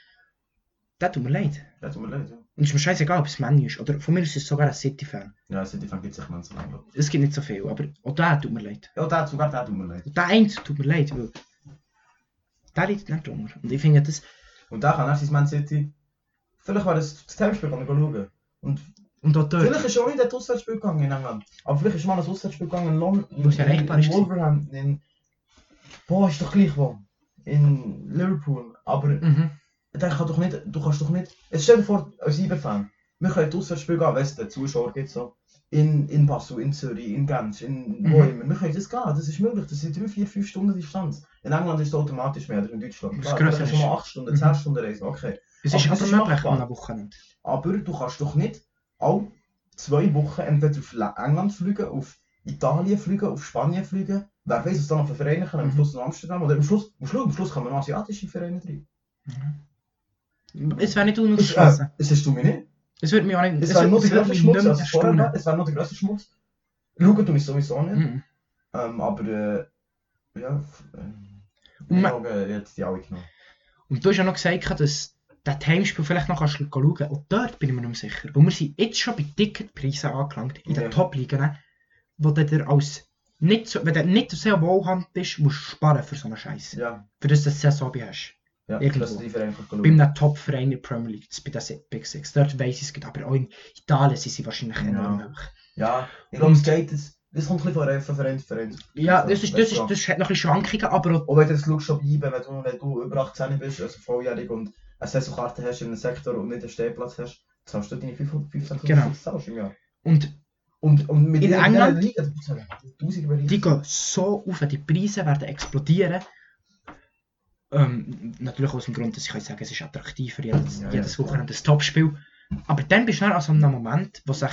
der tut mir leid. Ja, tut mir leid, ja. Und es ist mir scheißegal, ob es Manu ist. Oder von mir ist es sogar ein City-Fan. Ja, City-Fan gibt sich manchmal lange. Es gibt nicht so viel, aber auch der tut mir leid. Ja, der, sogar der tut mir leid. Und der tut mir leid, weil der leidet nicht drunter. Und ich finde das, Und da kann er sein Man City. Vielleicht war das das Heimspiel, kann ich schauen. Und und auch dort, vielleicht ist er auch nicht das Auswärtsspiel gegangen in England. Aber vielleicht ist mal ein Auswärtsspiel gegangen in London. Wo es erreichbar ist. In Wolverhampton. In, boah, ist doch gleich wo. In Liverpool. Aber mhm. Der kann doch nicht, du kannst doch nicht. Jetzt stell dir vor, als IB-Fan. wir können draussen spielen gehen, weißt du, Zuschauer geht so. In, in Basel, in Zürich, in Genf, in wo Mhm. immer. Wir können das gehen, das ist möglich. Das sind 3, 4, 5 Stunden Distanz. In England ist es automatisch mehr, oder in Deutschland. Was Klar, grösser du schon ist. mal 8 Stunden, Mhm. 10 Stunden reisen, okay. Es Aber ist das aber ist möglich an einem Wochenende. Aber du kannst doch nicht alle zwei Wochen entweder auf England fliegen, auf Italien fliegen, auf Spanien fliegen. Wer weiß, was da noch für Vereine kommen, am Mhm. Schluss noch Amsterdam. Oder am Schluss, am Schluss, am Schluss kommen noch asiatische Vereine rein. Es wäre nicht Das, unausgeschlossen. äh, das hast du mir nicht. Es würde mich auch nicht... Es es wäre würde- nur der es grösste mich Schmutz, nicht mehr als es vorher. Es wäre nur der grösste Schmutz. Schauen tue ich sowieso nicht. Mhm. Ähm, aber äh, ja, Und ich sage, jetzt die alle genommen. Und du hast ja noch gesagt, dass das Heimspiel vielleicht noch kannst du schauen kannst. Und dort bin ich mir nicht mehr sicher. Weil wir sind jetzt schon bei Ticketpreisen angelangt, in den Ja. Top-Ligen, wo du dir als nicht so, wenn du nicht sehr wohlhabend bist, musst du sparen für so einen Scheiß. Ja, Für das du eine Saison hast. Ja, Irgendwo. dass du die Vereine Bei schauen. einem Top-Verein in der Premier League, bei den Big Six. Dort weiss ich es gut, aber auch in Italien sind sie wahrscheinlich Ja. enorm hoch. Ja, ich glaube, es geht jetzt. Das kommt ein bisschen von Verein zu Verein. Ja, Also, das, ist, das, ist, das hat noch ein bisschen Schwankungen, aber Und wenn du das schaust, schon bleiben, wenn du, wenn du über 18 bist, also volljährig und eine Saisonkarte hast in einem Sektor und nicht einen Stehplatz hast, zahlst du deine 15 Genau. zahlst im Jahr. und Und, und mit In England- Liga, du zahlst 1000 Bereiche. die gehen so auf, die Preise werden explodieren. Ähm, natürlich aus dem Grund, dass ich kann sagen, es ist attraktiver, jedes, Ja, jedes. Wochenende ein Topspiel. Aber dann bist du dann an so einem Moment, wo sich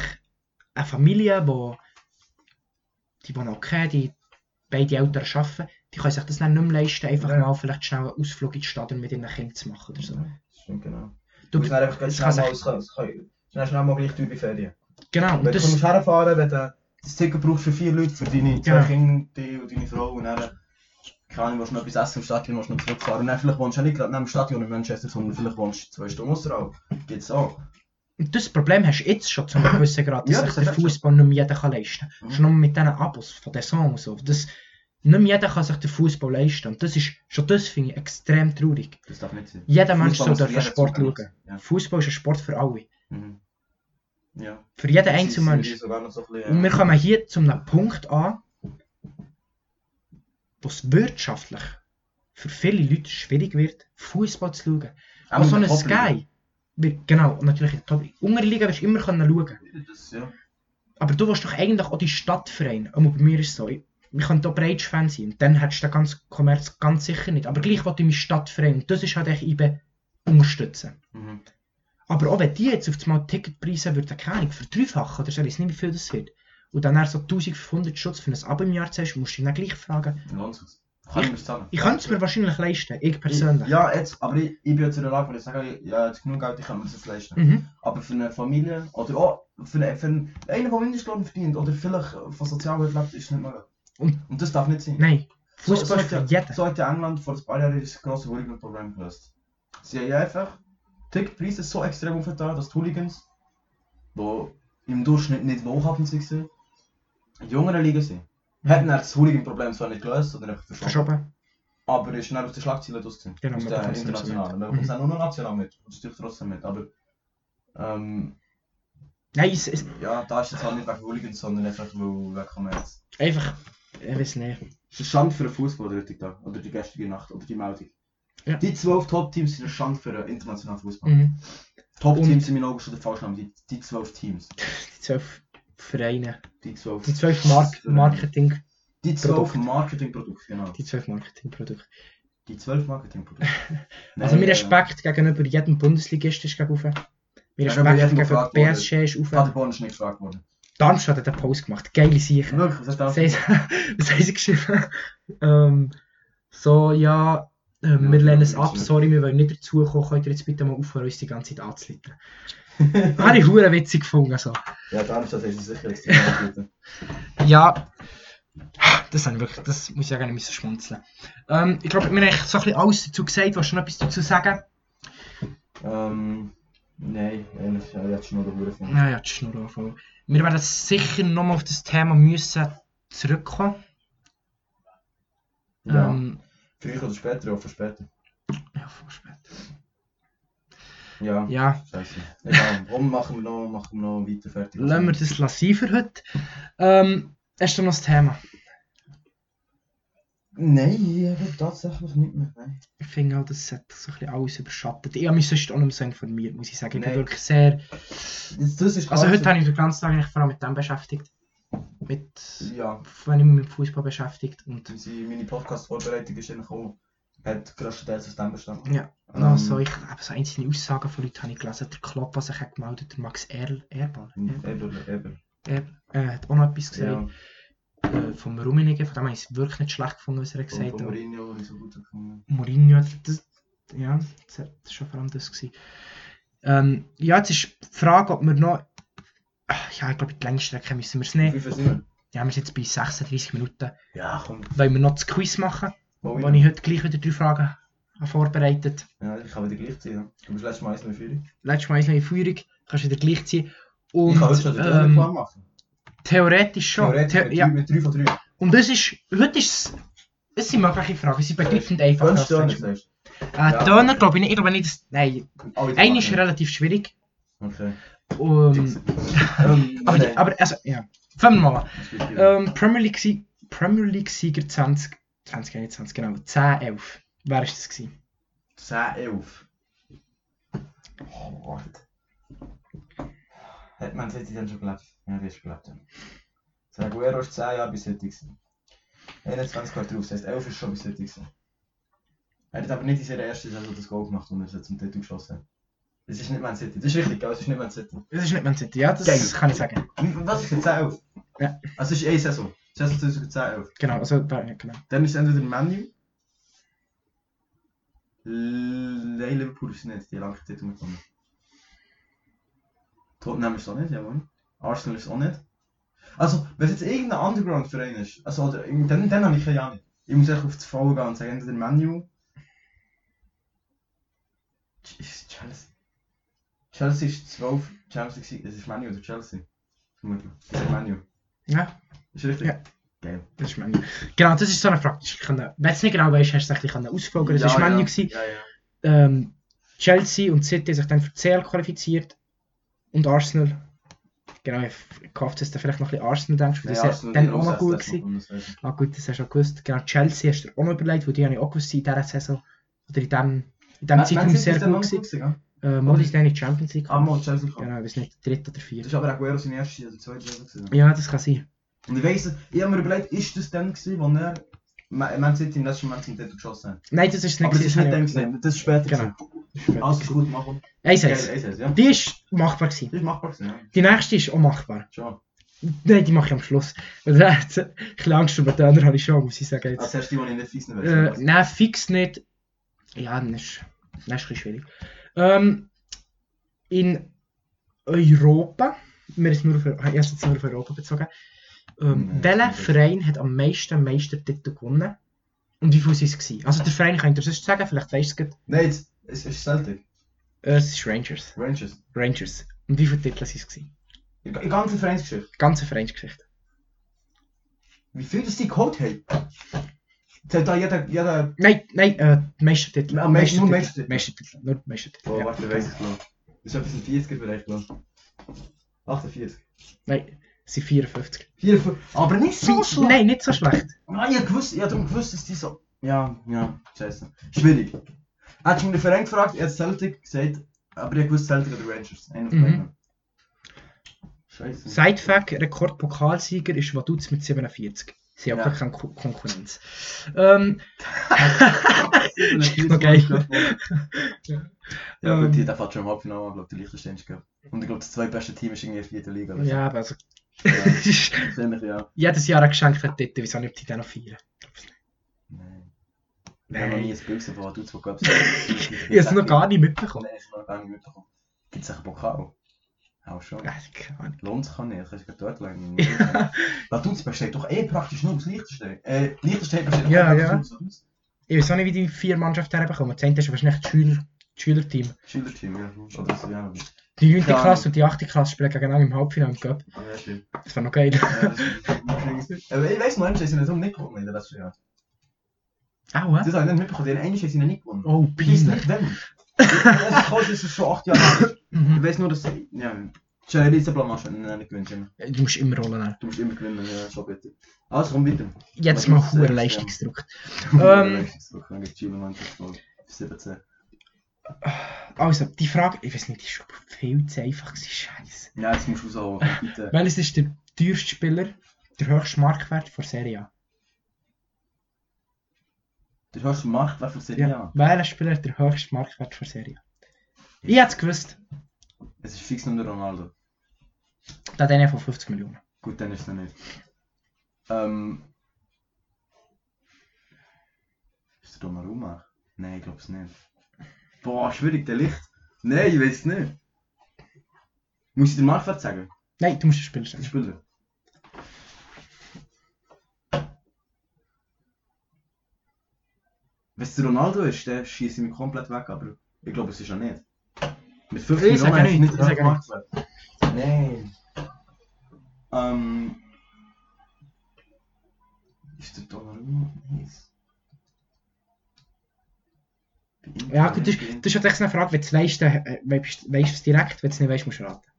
eine Familie, wo die wohnen okay, die beide Eltern arbeiten, die können sich das dann nicht mehr leisten, einfach Ja. mal vielleicht schnell einen Ausflug in die Stadt mit ihren Kindern zu machen oder so. Ja, stimmt, genau. Du, Du musst einfach schnell mal, schnell, schnell mal gleich bei Ferien. genau, und Wenn du das, musst herfahren, wenn du das Ticket brauchst für vier Leute, für deine zwei Genau. Kinder, die und deine Frau und dann keine Ahnung, willst du noch etwas essen im Stadion, willst du noch zurückfahren und dann vielleicht wohnst du ja nicht gerade neben dem Stadion in Manchester, sondern vielleicht wohnst du zwei Stunden außerhalb. Geht's auch. das Problem hast du jetzt schon zu einem gewissen Grad, dass Ja, sich das der hast du. Fußball nicht mehr jeder kann leisten kann. Mhm. Schon nur mit diesen Abos von der Song und so. Das, nicht mehr jeder kann sich den Fußball leisten. Und das ist, schon das finde ich extrem traurig. Das darf nicht sein. Jeder Mensch soll jeden Sport schauen. Ja. Fußball ist ein Sport für alle. Mhm. Ja. Für jeden Einzelmensch. so bisschen, Und wir kommen hier zu einem Punkt an, wo es wirtschaftlich für viele Leute schwierig wird, Fußball zu schauen. auch Aber so in ein. Sky, wird, genau, und natürlich in der Top Unterliga wirst du immer können schauen Das, ja. Aber du willst doch eigentlich auch die Stadtvereine. Aber bei mir ist es so, ich, wir können hier Breitsch-Fan sein. Und dann hättest du den ganzen Kommerz ganz sicher nicht. Aber gleich will ich meinen Stadtverein. Und das ist halt echt IBE unterstützen. Mhm. Aber auch wenn die jetzt auf einmal Ticketpreise würden, keine Ahnung, verdreifachen oder so, ich weiß nicht, wie viel das wird. Und dann so 1500 Schutz für ein Abo im Jahr zahlst, musst du dich dann gleich fragen. Kann ich. Ich könnte es mir wahrscheinlich leisten, ich persönlich. Ja, jetzt, aber ich, ich bin jetzt in der Lage, wo ich sage, ja, jetzt genug Geld, ich kann mir das leisten. Mhm. Aber für eine Familie oder auch für, eine, für einen, der Mindestlohn verdient oder vielleicht von Sozialhilfe lebt, ist es nicht möglich. Und- Und das darf nicht sein. Nein, So- Fußball so ist für hat ja- jeden. So hat ja England vor ein paar Jahren das grosse Hooligan-Problem gelöst. Sie haben einfach Ticketpreise so extrem aufgetan, dass die Hooligans, die im Durchschnitt nicht wohlhabend waren, jüngeren Ligen sind. Hätten dann das Hooligan-Problem zwar nicht gelöst, sondern einfach verschoben. Verschoben. Aber ist dann aus den Schlagzeilen draus. gewesen. Genau, aus der internationalen. Man bekommt es Mhm. dann nur noch national mit. Und es trotzdem mit. Aber ähm, Nein, es ist ja, da ist es halt nicht wegen Hooligans, sondern einfach weil wegen Kommerz. einfach, ich weiß nicht. Es ist eine Schande für den Fußball der heutige Tag. Oder die gestrige Nacht. Oder die Meldung. Ja. Die zwölf Top-Teams sind eine Schande für den internationalen Fußball. Mhm. Top-Teams sind in meinen Augen schon der falsche Name. Die, die zwölf Teams. Die zwölf Vereine. Die zwölf. Die zwölf Mark Marketing. Die zwölf Produkte. Marketingprodukte, genau. Die zwölf Marketingprodukte. Die zwölf Marketingprodukte. Also mein äh, Respekt gegenüber jedem Bundesligist ist gegen. Mein Gegenüber Respekt gegenüber worden. PSG ist rauf. Paderborn ist nicht gefragt worden. Darmstadt hat einen Post gemacht. Geile Sicher. Wirklich, was haben sie- was haben sie geschrieben? ähm, so, ja, ähm, Ja, wir lehnen ja, es ab, sorry, wir wollen nicht dazukommen, könnt ihr jetzt bitte mal aufhören, uns die ganze Zeit anzuleiten. Habe ich hure witzig gefunden. So. Ja, Darmstadt sie sicher extrem. Ja, das, habe ich wirklich, das muss ich ja gar nicht müssen schmunzeln. Ähm, ich glaube, wir haben eigentlich so ein bisschen alles dazu gesagt. Willst du noch etwas dazu sagen? Ähm, nein, eigentlich, ja, jetzt schon noch Hure von. Ja, ist nur anfangen. Wir werden sicher nochmal auf das Thema müssen zurückkommen. Ja, Ähm, früher oder später, auch für später. ja, voll spät. Ja, Ja, scheiße. Egal, warum machen wir noch, machen wir noch weiter fertig? lassen wir das lassen für heute. Ähm, hast du noch das Thema? Nein, ich habe tatsächlich nicht mehr. Nein. Ich finde auch, das hat so ein bisschen alles überschattet. Ich habe mich sonst auch nicht mehr so informiert, muss ich sagen. Ich bin Nein. wirklich sehr... Das, das ist Also heute habe ich den ganzen Tag eigentlich vor allem mit dem beschäftigt. Mit... Ja, Wenn ich mich mit Fußball beschäftigt und... unsere, meine Podcast-Vorbereitung ist eigentlich auch, hat größtenteils aus dem bestanden. Ja, Ähm, noch so, ich, eben so einzelne Aussagen von Leuten habe ich gelesen. Der Klopp, was sich hat gemeldet, der Max Erl, Erbal, Eber, Eber. er, äh, hat auch noch etwas gesagt. Ja, Äh, vom Rummenigge, von dem habe ich es wirklich nicht schlecht gefunden, was er von, gesagt von hat. Mourinho, ich so gut gefunden Mourinho, das, ja, das war schon vor allem das. Gewesen. Ähm, ja, jetzt ist die Frage, ob wir noch. Ach, Ja, ich glaube, die Längsstrecke müssen wir es Wie nehmen. viel sind wir? Ja, wir sind jetzt bei 36 Minuten. Ja, komm. Wollen wir noch das Quiz machen, Wo ich heute gleich wieder drei Fragen habe vorbereitet Ja, ich kann wieder gleich ziehen. Du bist letztes Mal mit Führung. Letztes Mal in Führung, kannst wieder gleich ziehen. Und Ich kann heute schon den ähm, machen. theoretisch schon. Theoretisch The mit, ja. drei, mit 3 von 3. Und das ist, heute ist es, es sind mögliche Fragen, sie sind bedeutend einfacher. als Fünf Mal. Äh, Ja. Döner glaube ich nicht, ich glaube nicht, dass, nein, einer ist relativ schwierig. Okay. Um, Ähm, aber, nein. aber, also, ja. Fangen wir mal an. Das. Ähm, Premier League, Sie- Premier League Sieger 20, 2021, genau, 10, 11. Wer war das? Gewesen? 10, 11. Oh, warte. Hat man City dann schon gelebt? Ja, der ist gelebt. Ja. Saguero ist 10 Jahre City. gewesen. 21 Jahre drauf, das heisst 11 ist schon bei City. gewesen. Er hat aber nicht in seiner ersten Saison das Goal gemacht, und er es zum Titel geschossen hat. Das ist nicht Man City. Das ist richtig, gell? Das ist nicht Man City. Das ist nicht Man City, ja, das Geil. kann ich sagen. Wie- Was ist jetzt 10, 11? Ja. Also es ist eine Saison. Saison 2010, 11. Genau, also, da, genau. Dann ist es entweder Manu. Nein, Liverpool ist nicht, die lange Titel mehr gewonnen. Tottenham ist es auch nicht, jawohl. Arsenal ist es auch nicht. Also, wenn es jetzt irgendein Underground-Verein ist, also, oder, dann, dann habe ich keine Ahnung. Ich muss echt auf das Voll gehen und sagen, entweder Manu. Chelsea. Chelsea ist 12 Champions League, es ist Manu oder Chelsea. Vermutlich. Ich sage Manu. Ja, Ist richtig? Ja. Geil. das ist Manu. Genau, das ist so eine Frage. Wenn du es nicht genau weißt, hast du es ein ausgeflogen. Das Ja, war Manu. ja. gewesen. Ja, ja. Ähm, Chelsea und City haben sich dann für CL qualifiziert. Und Arsenal. Genau, ich hoffe, dass du vielleicht noch ein bisschen Arsenal denkst, weil das Nein, ja dann auch noch gut gewesen. das ich. Ah gut, das hast du auch gewusst. Genau, Chelsea hast du auch noch überlegt, weil die habe ich auch gewusst in dieser Saison. Oder in diesem, in diesem Zeitraum sehr ist gut gewesen. gewesen, Äh, Mal ist die Champions League Ah, mal Chelsea gekommen. Genau, ich weiß nicht, dritte oder Das vierte. ist aber Aguero seine erste oder zweite Saison. Ja, das kann sein. Und ich weiss, ich habe mir überlegt, ist das dann gewesen, wo er Ma- Man City im letzten Moment Titel geschossen hat? Nein, das ist nicht Aber das ist nicht dann gewesen. gewesen, das ist später Genau. Alles gut, machen. 1-1. Geil, 1-1, ja. Die ist machbar gewesen. Das ist machbar gewesen, ja. Die nächste ist auch machbar. Schon. Nein, die mache ich am Schluss. Ein bisschen Angst um den Döner habe ich schon, muss ich sagen. Jetzt. Als erste, die ich nicht fiesen Äh, will. nein, fix nicht. Ja, das ist, das ist ein bisschen schwierig. Ähm, in Europa, wir sind nur auf, ich habe jetzt nur auf Europa bezogen, ähm, Nein, welcher ist Verein hat am meisten Meistertitel gewonnen? Und wie viel sind es gewesen? Also der Verein kann ich dir sonst sagen, vielleicht weißt du es. Nein, es ist Celtic. Äh, Es ist Rangers. Rangers. Rangers. Und wie viele Titel sind es gewesen? Die die ganze Vereinsgeschichte. Ganze Vereinsgeschichte. Wie viel das die geholt haben? Jetzt hat da jeder, jeder... Nein, nein, äh, Meistertitel. Ah, Me- nur Meistertitel. Meistertitel. Nur Meistertitel. Oh, ja. warte, weiss ich glaube. Das ist etwas im 40er-Bereich, glaube ich. 48. Nein, es sind 54. 4, aber nicht so schlecht. Nein, nicht so schlecht. Ah, ich gewusst, ich hab darum gewusst, dass die so... Ja, ja, scheiße. Schwierig. Hättest du mich den Verein gefragt, er hat Celtic gesagt, aber ich gewusst Celtic oder Rangers. Einer Mhm. Scheiße. Sidefact, Rekordpokalsieger ist Vaduz mit 47. Sie haben Ja. gar keine Ko- Konkurrenz. Ähm, geil. Ja gut, Ähm. die, der fährt schon im Halbfinale glaube ich, der Liechtenstein ist gehabt. Und ich glaube, das zweitbeste Team ist irgendwie in der vierten Liga. oder ja, aber also, Ja, es wahrscheinlich, ja. jedes Jahr ein Geschenk für die Titel, wieso nicht die dann noch feiern? Nein. Ich habe noch nie Nein, ein Bild gesehen von Vaduz, wo gab ich habe es noch gar nicht mitbekommen. Nein, ich habe noch gar nicht mitbekommen. Gibt es einen Pokal? Auch schon. Lohnt sich auch nicht, kannst du dort lang. Vaduz besteht doch eh praktisch nur aus Liechtenstein. Äh, Liechtenstein besteht Ja, ja. aus. Ich weiß auch nicht, wie die vier Mannschaften herbekommen. Das eine ist wahrscheinlich das, Schüler, das Schülerteam. Schülerteam, ja. Oder so, ja. Die 9. Ja. Klasse und die 8. Klasse spielen gegeneinander im Halbfinale im Cup. Ah, ja, stimmt. Das wäre noch geil. Ja, Aber ich weiss noch, sie sind so nicht gewonnen in den letzten Jahren. Auch, hä? Habe ich nicht mitbekommen, die haben sie nicht gewonnen. Oh, Ich weiß peinlich. nicht, wenn. Das ist schon acht Jahre alt. Ich Mhm. weiß nur, dass. Ja, Das ist wenn du nicht gewinnst. immer. Du musst immer rollen. nehmen. Du musst immer gewinnen, ja, schon bitte. Also, komm weiter. Jetzt mal das? hoher Leistungsdruck. Ähm. Leistungsdruck, dann gibt es Manchester 17. Also, die Frage, ich weiß nicht, die ist viel zu einfach scheiße. Ja, jetzt musst du rausholen, bitte. Welches ist der teuerste Spieler, der höchste Marktwert von Serie A? Hast einen Marktwert für Serie A. Welcher Spieler hat der höchste Marktwert von Serie A? Ich hätte es gewusst. Es ist fix nur der Ronaldo. Der hat einen von 50 Millionen. Gut, dann ist noch nicht. Ähm. Ist der Donnarumma? Nein, ich glaube es nicht. Boah, schwierig, der Licht. Nein, ich weiß es nicht. Muss ich den Marktwert sagen? Nein, du musst den Spieler sagen. Spieler. Wenn es Ronaldo ist, dann schieße ich mich komplett weg, aber ich glaube, es ist ja nicht. Mit 50 Ich sage Millionen nicht, ist sage der Marktwert. Nein. Ähm. Ist der Donnarumma heiß? Ja, gut, das, das ist halt echt eine Frage, wenn du es weißt, äh, weißt du es direkt, wenn du es nicht weißt, musst du raten.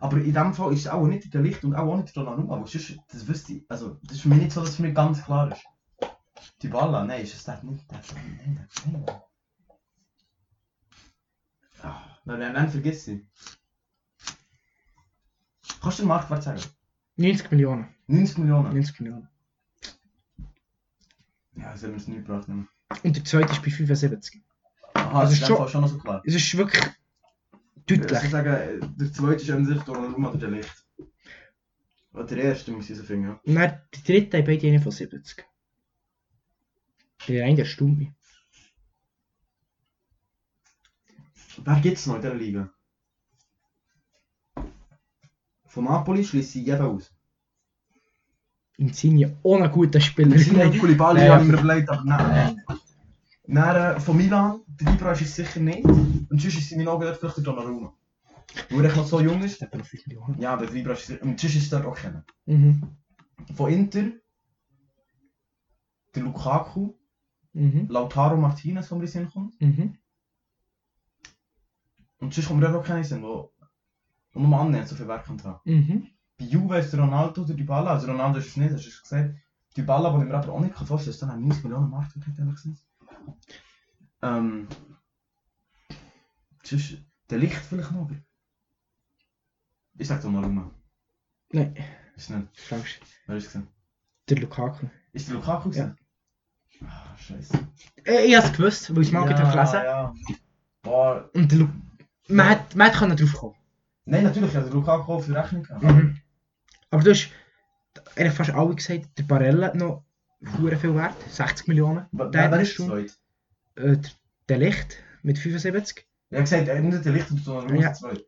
Aber in dem Fall ist es auch nicht der Licht und auch nicht der Donnarumma, weil sonst, das wüsste ich, also das ist für mich nicht so, dass es mich ganz klar ist. Die Balla, nein, ist es das nicht, das nein, das nein. Ah, nein, nein, nein, vergiss sie. Kannst du den Marktwert sagen? 90 Millionen. 90 Millionen? 90 Millionen. Ja, das haben wir es nicht gebracht. ne? Und der zweite ist bei 75. Aha, Also das ist schon- noch so klar. Es ist wirklich Ich deutlich. würde sagen, der zweite ist an sich Donnarumma oder der Licht. Oder der erste muss ich so finden, ja. Dann die dritte haben beide einen von 70. Der eine, der stummt mich. Wer gibt es noch in dieser Liga? Von Napoli schließe ich jeden aus. Insigne, ohne guter Spieler. Nein, Koulibaly Nein. habe ich mir überlegt, aber nein. Dann äh, von Milan, der Ibra ist es sicher nicht. Und sonst ist in meinen Augen dort vielleicht der Donnarumma. Weil er noch so jung ist. Der hat noch 5 Millionen. Ja, der Ibra ist sicher. Und sonst ist dort auch kennen. Mhm. Von Inter, der Lukaku, Mhm. Lautaro Martinez, der mir in kommt. Mhm. Und sonst kommt mir auch keinen Sinn, wo wo nur annähernd so viel Werk kann dran. Mhm. Bei Juve ist der Ronaldo oder Dybala, also Ronaldo ist es nicht, hast du es gesagt. Dybala, den ich mir aber auch nicht vorstellen kann, dass dann einen 90 Millionen Markt hat, ehrlich gesagt. Ähm. Sonst, der Licht vielleicht noch, aber... Ich sag Donnarumma. Nein, Ist nicht. falsch. Wer ist es gewesen? Der Lukaku. Ist der Lukaku gewesen? Ah, scheiße. Äh, ich habe es gewusst, weil ich es mal ja, gelesen ja. Boah. Und der Lu man, hat, man hat können drauf kommen. Nein, natürlich, also der Lukaku auf die Rechnung. Mhm. Aber du hast eigentlich fast alle gesagt, der Barella noch hure viel wert. 60 Millionen. Der wer, wer ist? Äh, der- der Licht mit 75. Ich habe gesagt, äh, nicht der Licht, sondern Ja. ja. zweit.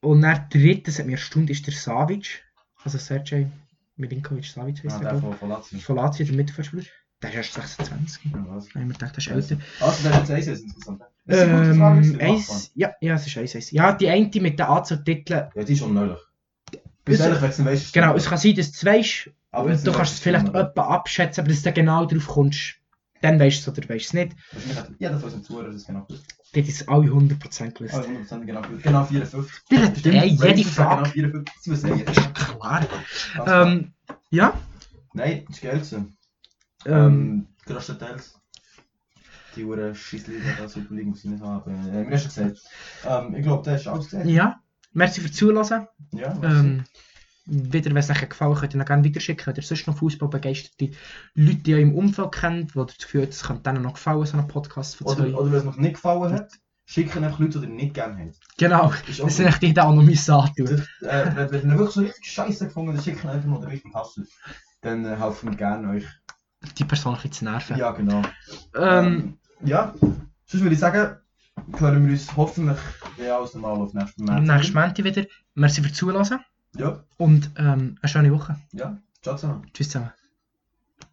Und dann der dritte, das hat mir erstaunt, ist der Savic. Also Sergej Milinkovic Savic Ja, heisst der der. von, von Lazio. Von Lazio, der Mittelfeldspieler. Der ist erst 26. Ja, was? Haben wir gedacht, das ist älter. Also, hat eins insgesamt. Das ist eine gute Frage, ist Ähm, eins, ja, ja, es ist eins, eins. Ja, die eine mit den Anzahltiteln. Ja, die ist unmöglich. Bis ehrlich, wenn du weißt, Genau, es kann sein, dass du es weißt. aber jetzt du kannst es vielleicht etwa abschätzen, aber dass du genau drauf kommst, dann weißt du es oder weißt du es nicht. Hat jeder von unseren Zuhörern das genau gewusst. Dort ist alle 100% gelöst. Ah, 100% genau. Genau 54. Der hat Stimmt, ey, jede Frage. Genau 54. Sie wissen jeder. Klar. Ähm, ja. Nein, das ist geil so. Ähm, größtenteils. Die Uhren Superliga muss ich nicht haben. Äh, mir hast du gesagt. Ähm, ich glaube, das ist alles gesagt. ja. Merci fürs Zuhören. Ja, Ähm, wieder, wenn es euch gefallen könnt ihr noch gerne weiterschicken. Wenn ihr sonst noch fußballbegeisterte Leute die ihr im Umfeld kennt, die ihr das Gefühl habt, es könnte denen noch gefallen, so ein Podcast von oder, oder wenn es noch nicht gefallen hat, schicken einfach Leute, die ihr nicht gerne habt. Genau, auch das sind echt die, die auch noch müssen antun. Das, äh, wenn, ihr wirklich so richtig scheiße gefunden habt, dann schicken einfach noch den richtigen Hassel. Dann äh, helfen wir gerne euch. Die Person ein bisschen zu nerven. Ja, genau. Ähm, ja, sonst würde ich sagen, hören wir uns hoffentlich ja, aus dem Mal auf nächsten März. nächstes Montag wieder. Merci fürs Zuhören Ja, und ähm, eine schöne Woche. ja. Ciao zusammen. Tschüss zusammen.